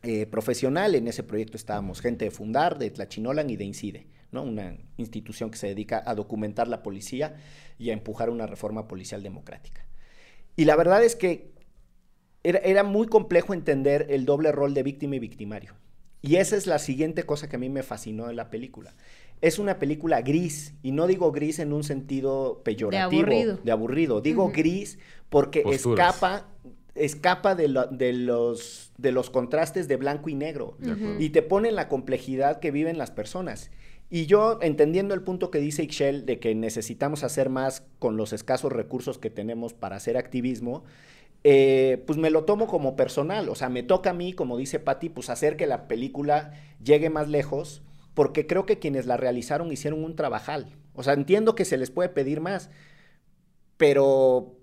eh, profesional. En ese proyecto estábamos gente de Fundar, de Tlachinolan y de Incide, ¿no? una institución que se dedica a documentar la policía y a empujar una reforma policial democrática. Y la verdad es que era, era muy complejo entender el doble rol de víctima y victimario. Y esa es la siguiente cosa que a mí me fascinó de la película es una película gris, y no digo gris en un sentido peyorativo, de aburrido, digo gris porque escapa escapa de, de, los, de los contrastes de blanco y negro y te pone en la complejidad que viven las personas. Y yo, entendiendo el punto que dice Ixchel de que necesitamos hacer más con los escasos recursos que tenemos para hacer activismo, eh, pues me lo tomo como personal. O sea, me toca a mí, como dice Patti, pues hacer que la película llegue más lejos, porque creo que quienes la realizaron hicieron un trabajal. O sea, entiendo que se les puede pedir más, pero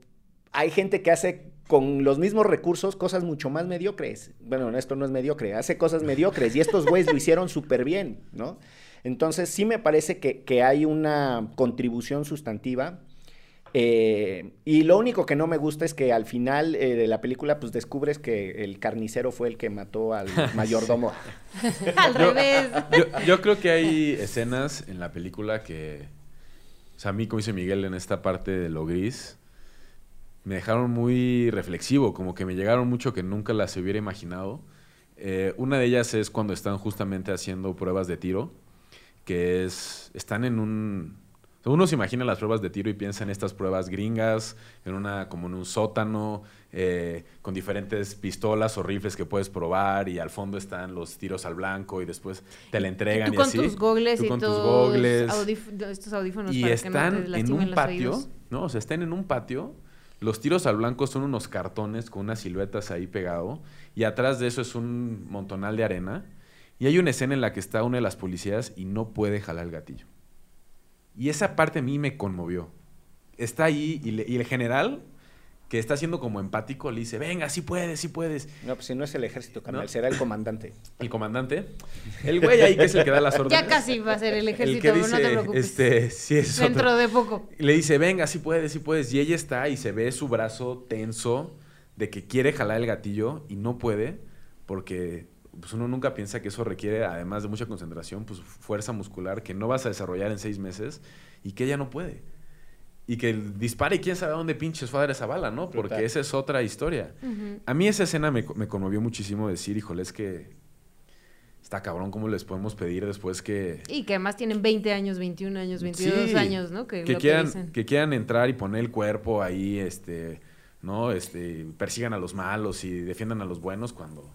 hay gente que hace con los mismos recursos cosas mucho más mediocres. Bueno, esto no es mediocre, hace cosas mediocres y estos güeyes lo hicieron súper bien, ¿no? Entonces sí me parece que, que hay una contribución sustantiva. Eh, y lo único que no me gusta es que al final eh, de la película pues descubres que el carnicero fue el que mató al mayordomo. Al revés. Yo, yo creo que hay escenas en la película que, o sea, a mí, como dice Miguel, en esta parte de lo gris, me dejaron muy reflexivo, como que me llegaron mucho que nunca las hubiera imaginado. Eh, una de ellas es cuando están justamente haciendo pruebas de tiro, que es, están en un... Uno se imagina las pruebas de tiro y piensa en estas pruebas gringas, en una, como en un sótano, eh, con diferentes pistolas o rifles que puedes probar y al fondo están los tiros al blanco y después te la entregan Tú y con así. tus gogles Tú y con tus gogles. estos audífonos Y para que no están te en un patio. ¿no? O sea, están en un patio. Los tiros al blanco son unos cartones con unas siluetas ahí pegado. Y atrás de eso es un montonal de arena. Y hay una escena en la que está una de las policías y no puede jalar el gatillo. Y esa parte a mí me conmovió. Está ahí y, el general, que está siendo como empático, le dice, venga, sí puedes, sí puedes. No, pues si no es el ejército, carnal, ¿No? será el comandante. El comandante, el güey ahí que es el que da las órdenes. Ya casi va a ser el El ejército, que pero no te dice, preocupes. este, sí es otro. Dentro de poco. Y le dice, venga, sí puedes, sí puedes. Y ella está y se ve su brazo tenso de que quiere jalar el gatillo y no puede porque pues, uno nunca piensa que eso requiere, además de mucha concentración, pues fuerza muscular que no vas a desarrollar en seis meses y que ella no puede. Y que dispare y quién sabe a dónde pinches fue a dar esa bala, ¿no? Porque esa es otra historia. A mí esa escena me, me conmovió muchísimo decir, híjole, es que está cabrón, ¿cómo les podemos pedir después que... Y que además tienen 20 años, 21 años, 22 Sí, años, ¿no? Que, que lo quieran, que dicen. que quieran entrar y poner el cuerpo ahí, este, ¿no? Este, persigan a los malos y defiendan a los buenos cuando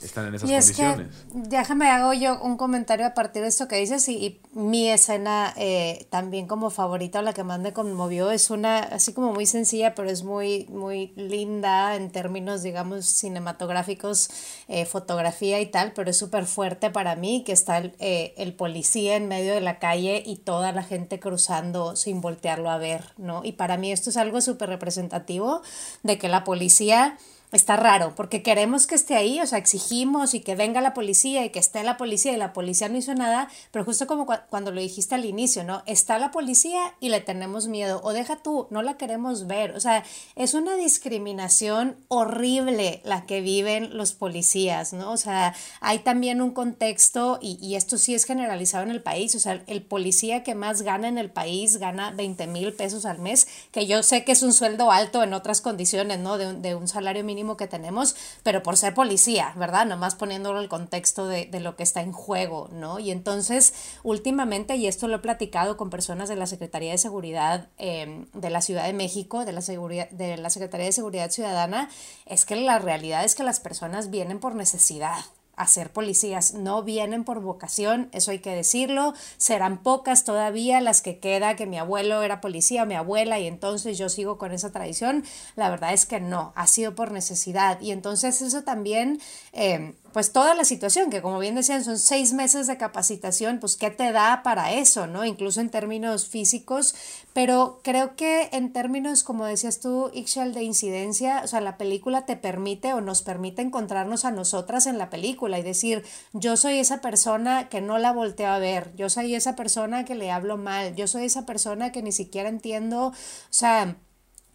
están en esas Y es que, condiciones. déjame hago yo un comentario a partir de esto que dices y, y mi escena eh, también como favorita o la que más me conmovió es una así como muy sencilla pero es muy muy linda en términos digamos cinematográficos eh, fotografía y tal pero es súper fuerte para mí que está el, eh, el policía en medio de la calle y toda la gente cruzando sin voltearlo a ver no y para mí esto es algo súper representativo de que la policía Está raro, porque queremos que esté ahí, o sea, exigimos y que venga la policía y que esté la policía y la policía no hizo nada, pero justo como cua- cuando lo dijiste al inicio, ¿no? Está la policía y le tenemos miedo, o deja tú, no la queremos ver, o sea, es una discriminación horrible la que viven los policías, ¿no? O sea, hay también un contexto, y, y esto sí es generalizado en el país, o sea, el policía que más gana en el país gana 20 mil pesos al mes, que yo sé que es un sueldo alto en otras condiciones, ¿no? De de un salario mínimo que tenemos, pero por ser policía, ¿verdad? Nomás poniéndolo en el contexto de, lo que está en juego, ¿no? Y entonces, últimamente, y esto lo he platicado con personas de la Secretaría de Seguridad eh, de la Ciudad de México, de la, seguridad, de la Secretaría de Seguridad Ciudadana, es que la realidad es que las personas vienen por necesidad a ser policías, no vienen por vocación, eso hay que decirlo, serán pocas todavía las que queda que mi abuelo era policía, mi abuela, y entonces yo sigo con esa tradición, la verdad es que no, ha sido por necesidad, y entonces eso también, eh, pues toda la situación, que como bien decían, son seis meses de capacitación, pues ¿qué te da para eso, no? Incluso en términos físicos, pero creo que en términos, como decías tú, Ixchel, de incidencia, o sea, la película te permite o nos permite encontrarnos a nosotras en la película y decir, yo soy esa persona que no la volteo a ver, yo soy esa persona que le hablo mal, yo soy esa persona que ni siquiera entiendo, o sea,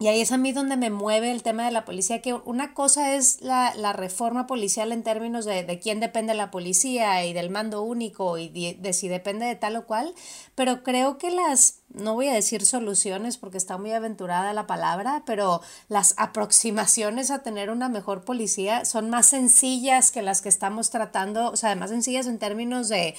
y ahí es a mí donde me mueve el tema de la policía, que una cosa es la, la reforma policial en términos de, de quién depende la policía y del mando único y de, de, si depende de tal o cual, pero creo que las, no voy a decir soluciones porque está muy aventurada la palabra, pero las aproximaciones a tener una mejor policía son más sencillas que las que estamos tratando, o sea, más sencillas en términos de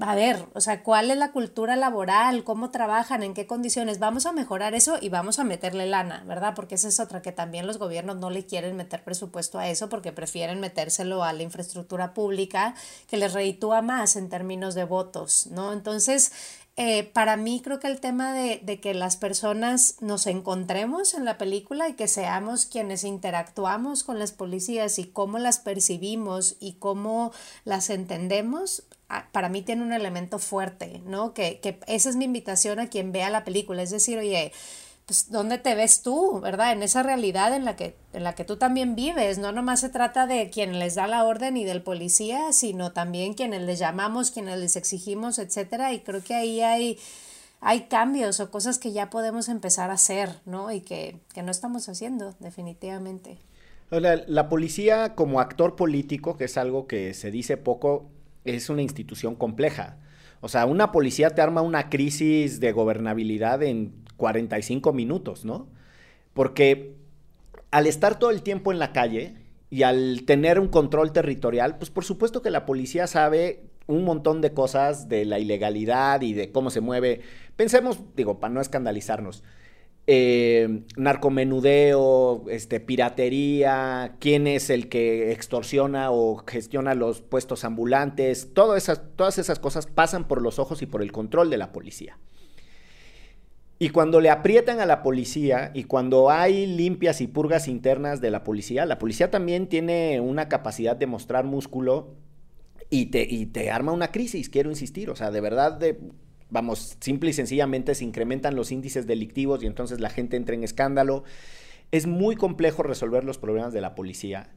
a ver, o sea, cuál es la cultura laboral, cómo trabajan, en qué condiciones, vamos a mejorar eso y vamos a meterle lana, ¿verdad? Porque esa es otra que también los gobiernos no le quieren meter presupuesto a eso porque prefieren metérselo a la infraestructura pública que les reditúa más en términos de votos, ¿no? Entonces, eh, para mí creo que el tema de, que las personas nos encontremos en la película y que seamos quienes interactuamos con las policías y cómo las percibimos y cómo las entendemos, para mí tiene un elemento fuerte, ¿no? Que, que esa es mi invitación a quien vea la película, es decir, oye, pues, ¿dónde te ves tú, verdad? En esa realidad en la que, en la que tú también vives. No nomás se trata de quien les da la orden y del policía, sino también quienes les llamamos, quienes les exigimos, etcétera. Y creo que ahí hay, hay cambios o cosas que ya podemos empezar a hacer, ¿no? Y que, que no estamos haciendo, definitivamente. La, la policía como actor político, que es algo que se dice poco, es una institución compleja. O sea, una policía te arma una crisis de gobernabilidad en 45 minutos, ¿no? Porque al estar todo el tiempo en la calle y al tener un control territorial, pues por supuesto que la policía sabe un montón de cosas de la ilegalidad y de cómo se mueve. Pensemos, digo, para no escandalizarnos, eh, narcomenudeo, este, piratería, quién es el que extorsiona o gestiona los puestos ambulantes, esas, todas esas cosas pasan por los ojos y por el control de la policía. Y cuando le aprietan a la policía y cuando hay limpias y purgas internas de la policía, la policía también tiene una capacidad de mostrar músculo y te, y te arma una crisis, quiero insistir. O sea, de verdad, de, vamos, simple y sencillamente se incrementan los índices delictivos y entonces la gente entra en escándalo. Es muy complejo resolver los problemas de la policía.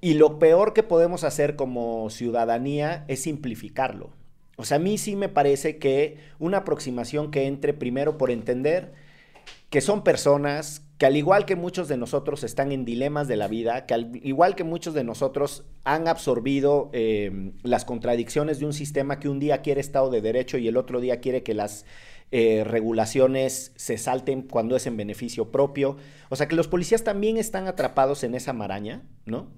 Y lo peor que podemos hacer como ciudadanía es simplificarlo. O sea, a mí sí me parece que una aproximación que entre primero por entender que son personas que al igual que muchos de nosotros están en dilemas de la vida, que al igual que muchos de nosotros han absorbido eh, las contradicciones de un sistema que un día quiere Estado de Derecho y el otro día quiere que las eh, regulaciones se salten cuando es en beneficio propio. O sea que los policías también están atrapados en esa maraña, ¿no?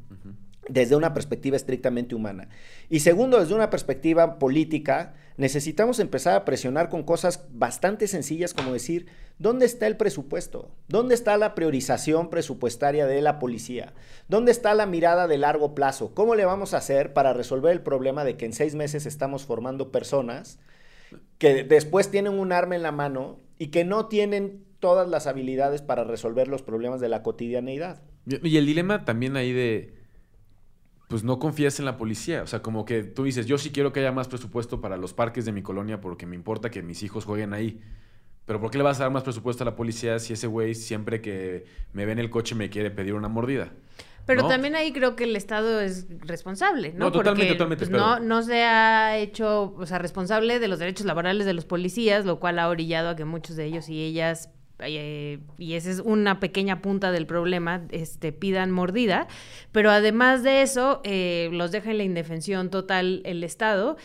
desde una perspectiva estrictamente humana. Y segundo, desde una perspectiva política, necesitamos empezar a presionar con cosas bastante sencillas como decir, ¿dónde está el presupuesto? ¿Dónde está la priorización presupuestaria de la policía? ¿Dónde está la mirada de largo plazo? ¿Cómo le vamos a hacer para resolver el problema de que en seis meses estamos formando personas que después tienen un arma en la mano y que no tienen todas las habilidades para resolver los problemas de la cotidianeidad? Y el dilema también ahí de pues no confías en la policía. O sea, como que tú dices, yo sí quiero que haya más presupuesto para los parques de mi colonia porque me importa que mis hijos jueguen ahí. Pero ¿por qué le vas a dar más presupuesto a la policía si ese güey siempre que me ve en el coche me quiere pedir una mordida? Pero también ahí creo que el Estado es responsable, ¿no? No, totalmente, totalmente. Pues, no, no se ha hecho, o sea, responsable de los derechos laborales de los policías, lo cual ha orillado a que muchos de ellos y ellas eh, y esa es una pequeña punta del problema, este, pidan mordida, pero además de eso, eh, los deja en la indefensión total el Estado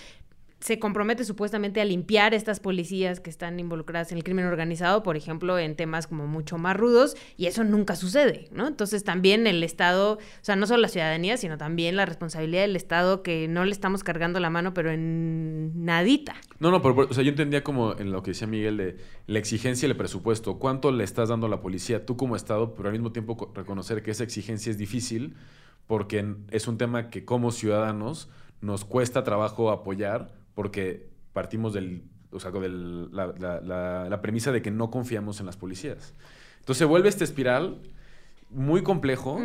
se compromete supuestamente a limpiar estas policías que están involucradas en el crimen organizado, por ejemplo, en temas como mucho más rudos, y eso nunca sucede, ¿no? Entonces también el Estado, o sea, no solo la ciudadanía, sino también la responsabilidad del Estado que no le estamos cargando la mano, pero en nadita. No, no, pero, o sea, yo entendía como en lo que decía Miguel de la exigencia y el presupuesto, cuánto le estás dando a la policía tú como Estado, pero al mismo tiempo reconocer que esa exigencia es difícil porque es un tema que como ciudadanos nos cuesta trabajo apoyar porque partimos del, o sea, de la, premisa de que no confiamos en las policías. Entonces se vuelve esta espiral muy complejo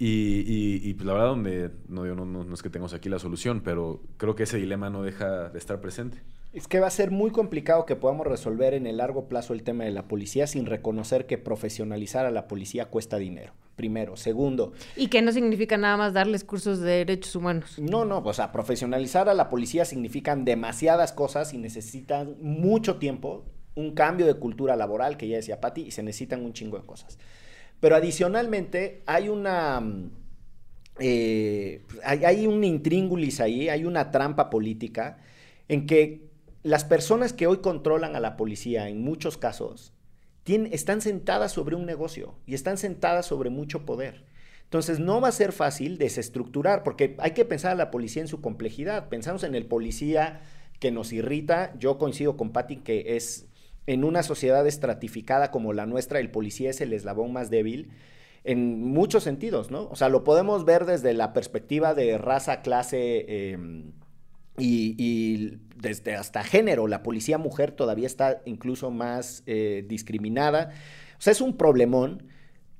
y, y, pues, la verdad donde no, no, no, es que tengamos aquí la solución, pero creo que ese dilema no deja de estar presente. Es que va a ser muy complicado que podamos resolver en el largo plazo el tema de la policía sin reconocer que profesionalizar a la policía cuesta dinero. Primero. Segundo. Y que no significa nada más darles cursos de derechos humanos. No, no, o sea, profesionalizar a la policía significan demasiadas cosas y necesitan mucho tiempo, un cambio de cultura laboral, que ya decía Patti, y se necesitan un chingo de cosas. Pero adicionalmente hay una... Eh, hay, hay un intríngulis ahí, hay una trampa política en que las personas que hoy controlan a la policía en muchos casos están sentadas sobre un negocio y están sentadas sobre mucho poder. Entonces no va a ser fácil desestructurar, porque hay que pensar a la policía en su complejidad. Pensamos en el policía que nos irrita. Yo coincido con Patti que es en una sociedad estratificada como la nuestra, el policía es el eslabón más débil en muchos sentidos, ¿no? O sea, lo podemos ver desde la perspectiva de raza, clase, em, y, y desde hasta género, la policía mujer todavía está incluso más eh, discriminada. O sea, es un problemón,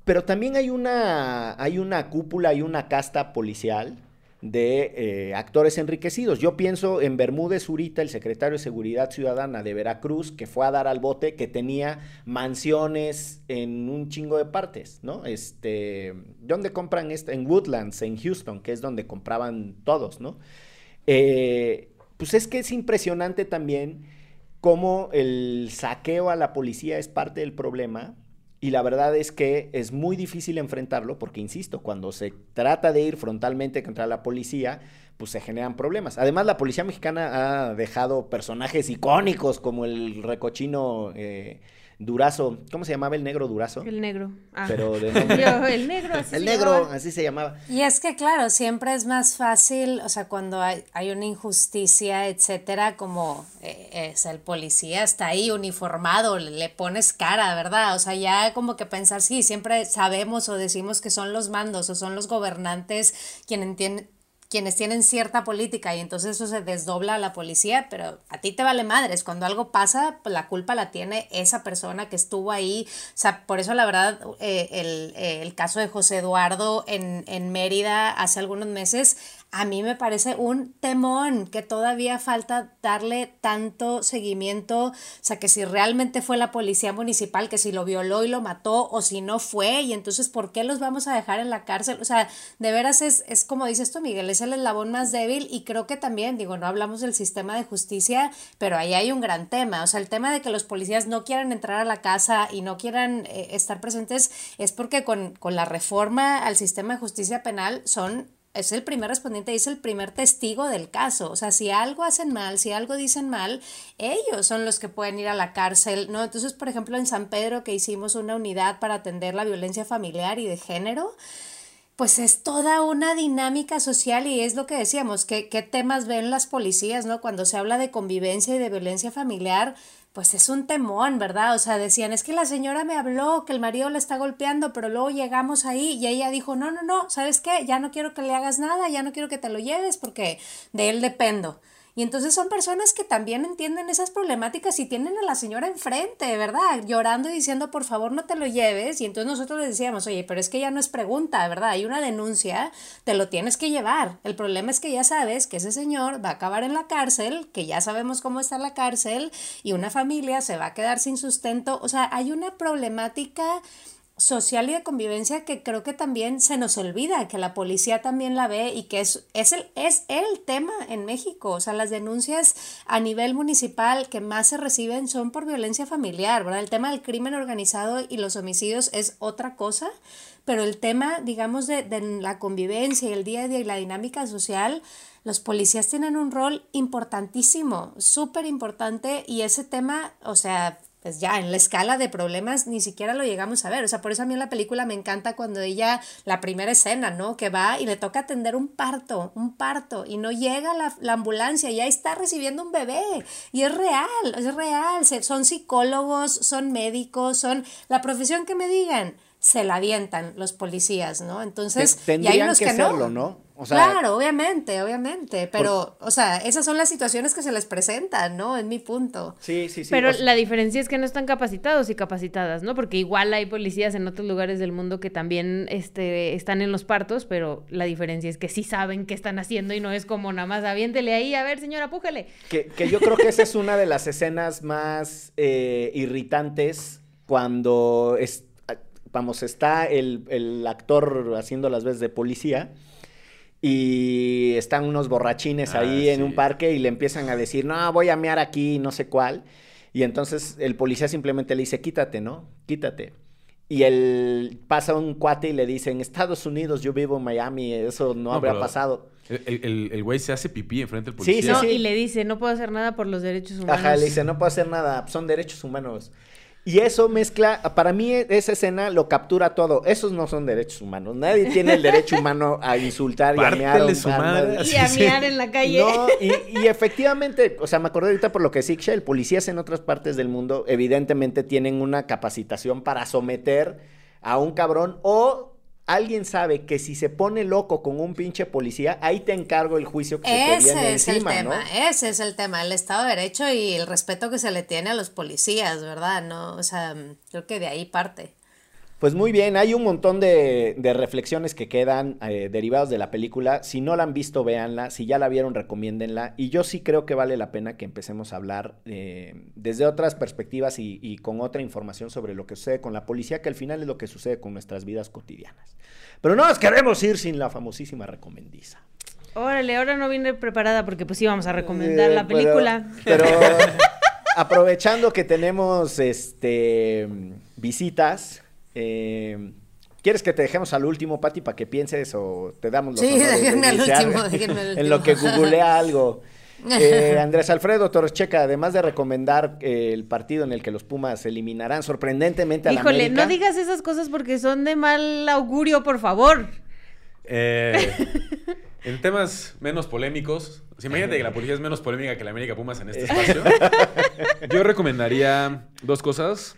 pero también hay una, hay una cúpula, hay una casta policial de eh, actores enriquecidos. Yo pienso en Bermúdez Zurita, el secretario de Seguridad Ciudadana de Veracruz, que fue a dar al bote, que tenía mansiones en un chingo de partes, ¿no? Este, ¿dónde compran esto? En Woodlands, en Houston, que es donde compraban todos, ¿no? Eh, pues es que es impresionante también cómo el saqueo a la policía es parte del problema y la verdad es que es muy difícil enfrentarlo porque, insisto, cuando se trata de ir frontalmente contra la policía, pues se generan problemas. Además, la policía mexicana ha dejado personajes icónicos como el recochino eh, Durazo, ¿cómo se llamaba el negro Durazo? El negro. Ah. Pero de Yo, el negro, así El se negro, llamaba. así se llamaba. Y es que, claro, siempre es más fácil, o sea, cuando hay, hay una injusticia, etcétera, como eh, es el policía está ahí uniformado, le, le pones cara, ¿verdad? O sea, ya como que pensar, sí, siempre sabemos o decimos que son los mandos o son los gobernantes quienes tienen quienes tienen cierta política y entonces eso se desdobla a la policía, pero a ti te vale madres. Cuando algo pasa, pues la culpa la tiene esa persona que estuvo ahí. O sea, por eso la verdad, eh, el, el, caso de José Eduardo en, en Mérida hace algunos meses, a mí me parece un temón que todavía falta darle tanto seguimiento, o sea, que si realmente fue la policía municipal, que si lo violó y lo mató o si no fue, y entonces, ¿por qué los vamos a dejar en la cárcel? O sea, de veras es, es como dices tú, Miguel, es el eslabón más débil y creo que también, digo, no hablamos del sistema de justicia, pero ahí hay un gran tema, o sea, el tema de que los policías no quieran entrar a la casa y no quieran eh, estar presentes es porque con, con la reforma al sistema de justicia penal son es el primer respondiente es el primer testigo del caso. O sea, si algo hacen mal, si algo dicen mal, ellos son los que pueden ir a la cárcel, ¿no? Entonces, por ejemplo, en San Pedro que hicimos una unidad para atender la violencia familiar y de género, pues es toda una dinámica social y es lo que decíamos, que, qué temas ven las policías, ¿no? Cuando se habla de convivencia y de violencia familiar, pues es un temón, ¿verdad? O sea, decían, es que la señora me habló que el marido la está golpeando, pero luego llegamos ahí y ella dijo, no, no, no, ¿sabes qué? Ya no quiero que le hagas nada, ya no quiero que te lo lleves porque de él dependo. Y entonces son personas que también entienden esas problemáticas y tienen a la señora enfrente, ¿verdad? Llorando y diciendo, por favor, no te lo lleves. Y entonces nosotros le decíamos, oye, pero es que ya no es pregunta, ¿verdad? Hay una denuncia, te lo tienes que llevar. El problema es que ya sabes que ese señor va a acabar en la cárcel, que ya sabemos cómo está la cárcel, y una familia se va a quedar sin sustento. O sea, hay una problemática social y de convivencia que creo que también se nos olvida, que la policía también la ve y que es, es, el, es el tema en México. O sea, las denuncias a nivel municipal que más se reciben son por violencia familiar, ¿verdad? El tema del crimen organizado y los homicidios es otra cosa, pero el tema, digamos, de, de la convivencia y el día a día y la dinámica social, los policías tienen un rol importantísimo, súper importante y ese tema, o sea, pues ya en la escala de problemas ni siquiera lo llegamos a ver. O sea, por eso a mí en la película me encanta cuando ella, la primera escena, ¿no? Que va y le toca atender un parto, un parto, y no llega la, la ambulancia, y ahí está recibiendo un bebé. Y es real, es real. Se, son psicólogos, son médicos, son la profesión que me digan se la avientan los policías, ¿no? Entonces, Tendrían y hay unos que, no. ¿no? O sea, claro, obviamente, obviamente, pero, o sea, esas son las situaciones que se les presentan, ¿no? En mi punto. Sí, sí, sí. Pero o sea, la diferencia es que no están capacitados y capacitadas, ¿no? Porque igual hay policías en otros lugares del mundo que también este, están en los partos, pero la diferencia es que sí saben qué están haciendo y no es como nada más aviéntele ahí, a ver, señora, pújele. que, que yo creo que esa es una de las escenas más eh, irritantes cuando es, vamos, está el, el, actor haciendo las veces de policía y están unos borrachines ah, ahí sí. en un parque y le empiezan a decir, no, voy a mear aquí, no sé cuál. Y entonces el policía simplemente le dice, quítate, ¿no? Quítate. Y él pasa un cuate y le dice, en Estados Unidos yo vivo en Miami, eso no, no habría pasado. El, el, el, güey se hace pipí enfrente del policía. Sí, no, sí, sí. y le dice, no puedo hacer nada por los derechos humanos. Ajá, le dice, no puedo hacer nada, son derechos humanos. Y eso mezcla, para mí esa escena lo captura todo. Esos no son derechos humanos. Nadie tiene el derecho humano a insultar y a mear. Y a mear en la calle. No, y, y, efectivamente, o sea, me acordé ahorita por lo que el policías en otras partes del mundo evidentemente tienen una capacitación para someter a un cabrón o alguien sabe que si se pone loco con un pinche policía, ahí te encargo el juicio que se te Ese viene es encima, el tema, ¿no? ese es el tema, el Estado de Derecho y el respeto que se le tiene a los policías, ¿verdad? No, o sea, creo que de ahí parte. Pues muy bien, hay un montón de, de reflexiones que quedan eh, derivados de la película. Si no la han visto, véanla. Si ya la vieron, recomiéndenla. Y yo sí creo que vale la pena que empecemos a hablar eh, desde otras perspectivas y, y con otra información sobre lo que sucede con la policía, que al final es lo que sucede con nuestras vidas cotidianas. Pero no nos queremos ir sin la famosísima recomendiza. Órale, ahora no vine preparada porque pues íbamos a recomendar Eh, la pero- película. Pero, aprovechando que tenemos este visitas, eh, ¿quieres que te dejemos al último, Pati, para que pienses o te damos los Sí, déjenme al último, déjenme al En último. lo que googlea algo. Eh, Andrés Alfredo Torres Checa, además de recomendar eh, el partido en el que los Pumas eliminarán sorprendentemente a la Híjole, América. no digas esas cosas porque son de mal augurio, por favor. Eh, en temas menos polémicos, o sea, imagínate que la policía es menos polémica que la América Pumas en este espacio. Yo recomendaría dos cosas.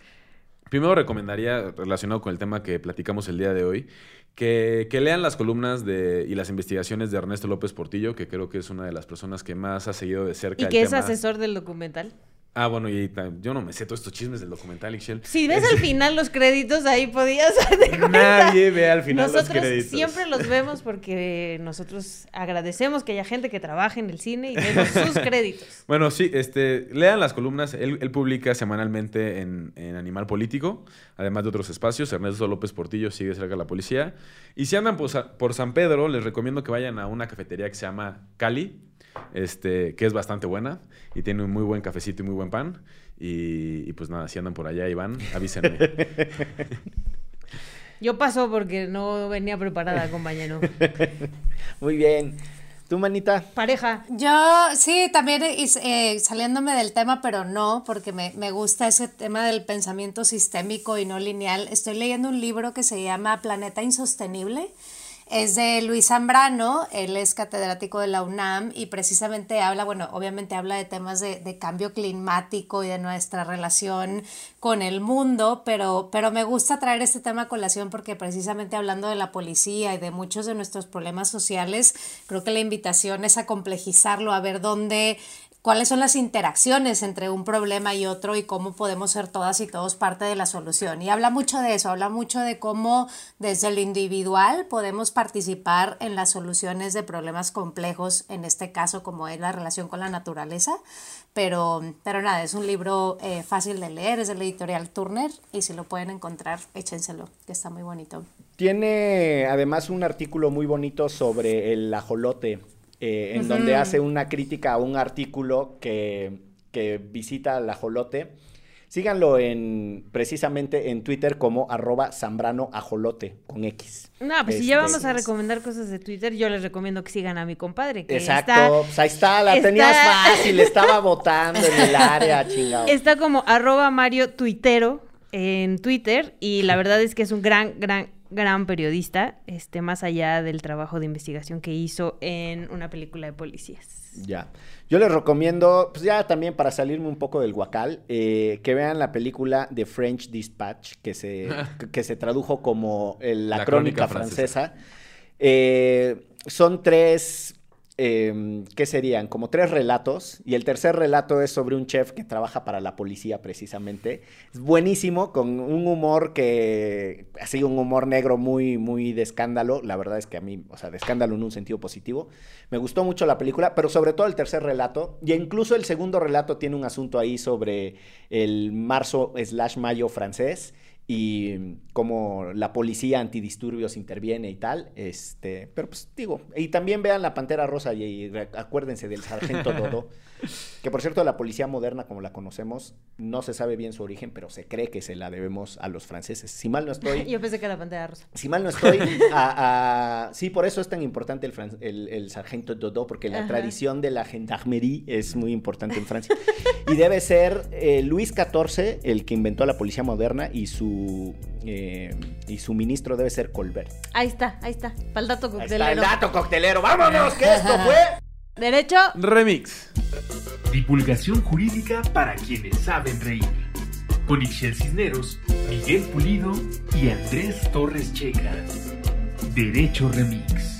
Primero recomendaría, relacionado con el tema que platicamos el día de hoy, que, que lean las columnas de, y las investigaciones de Ernesto López Portillo, que creo que es una de las personas que más ha seguido de cerca Y el que es tema. asesor del documental. Ah, bueno, y yo no me sé todos estos chismes del documental, Ixchel. Si ves al final los créditos, ahí podías darte cuenta. Nadie ve al final los Nosotros créditos. siempre los vemos porque nosotros agradecemos que haya gente que trabaje en el cine y vemos sus créditos. Bueno, sí, este, lean las columnas. Él, él publica semanalmente en, en Animal Político, además de otros espacios. Ernesto López Portillo sigue cerca de la policía. Y si andan por San Pedro, les recomiendo que vayan a una cafetería que se llama Cali, este, que es bastante buena y tiene un muy buen cafecito y muy buen pan. Y, y pues nada, si andan por allá y van, avísenme. Yo paso porque no venía preparada, compañero. Muy bien. ¿Tú, manita? Pareja. Yo sí, también eh, eh, saliéndome del tema, pero no, porque me, me gusta ese tema del pensamiento sistémico y no lineal. Estoy leyendo un libro que se llama Planeta Insostenible. Es de Luis Zambrano, él es catedrático de la UNAM y precisamente habla, bueno, obviamente habla de temas de, de cambio climático y de nuestra relación con el mundo, pero, pero me gusta traer este tema a colación porque precisamente hablando de la policía y de muchos de nuestros problemas sociales, creo que la invitación es a complejizarlo, a ver dónde cuáles son las interacciones entre un problema y otro y cómo podemos ser todas y todos parte de la solución. Y habla mucho de eso, habla mucho de cómo desde lo individual podemos participar en las soluciones de problemas complejos, en este caso como es la relación con la naturaleza. Pero, pero nada, es un libro eh, fácil de leer, es de la editorial Turner y si lo pueden encontrar, échenselo, que está muy bonito. Tiene además un artículo muy bonito sobre el ajolote, eh, en donde hace una crítica a un artículo que, que visita al ajolote. Síganlo en precisamente en Twitter como arroba zambrano ajolote con X. No, pues si Este, ya vamos a recomendar cosas de Twitter, yo les recomiendo que sigan a mi compadre. Que Exacto, está- pues ahí está, la está- tenías fácil, estaba votando en el área, chingado. Está como arroba Mario Tuitero en Twitter y la verdad es que es un gran, gran, gran periodista, este, más allá del trabajo de investigación que hizo en una película de policías. Ya. Yo les recomiendo, pues ya también para salirme un poco del guacal, eh, que vean la película The French Dispatch, que se, que se tradujo como el- la, La crónica, crónica francesa. Eh, son tres, eh, ¿qué serían? Como tres relatos, y el tercer relato es sobre un chef que trabaja para la policía precisamente. Es buenísimo, con un humor que, así un humor negro muy, muy de escándalo. La verdad es que a mí, o sea, de escándalo en un sentido positivo. Me gustó mucho la película, pero sobre todo el tercer relato. Y incluso el segundo relato tiene un asunto ahí sobre el marzo slash mayo francés y cómo la policía antidisturbios interviene y tal. Este, pero pues digo, y también vean la Pantera Rosa y, acuérdense del sargento Dodo. Que por cierto, la policía moderna, como la conocemos, no se sabe bien su origen, pero se cree que se la debemos a los franceses. Si mal no estoy, Yo pensé que era pantalla rosa. si mal no estoy, a, a- sí, por eso es tan importante el, fran- el, el sargento Dodo, porque la Ajá. tradición de la gendarmerie es muy importante en Francia. Y debe ser eh, Luis XIV el que inventó la policía moderna y su, eh, y su ministro debe ser Colbert. Ahí está, ahí está. Para el dato Ahí coctelero. está el dato coctelero. ¡Vámonos! Que esto fue... Derecho. Remix. Divulgación jurídica para quienes saben reír. Con Ixel Cisneros, Miguel Pulido y Andrés Torres Checa. Derecho Remix.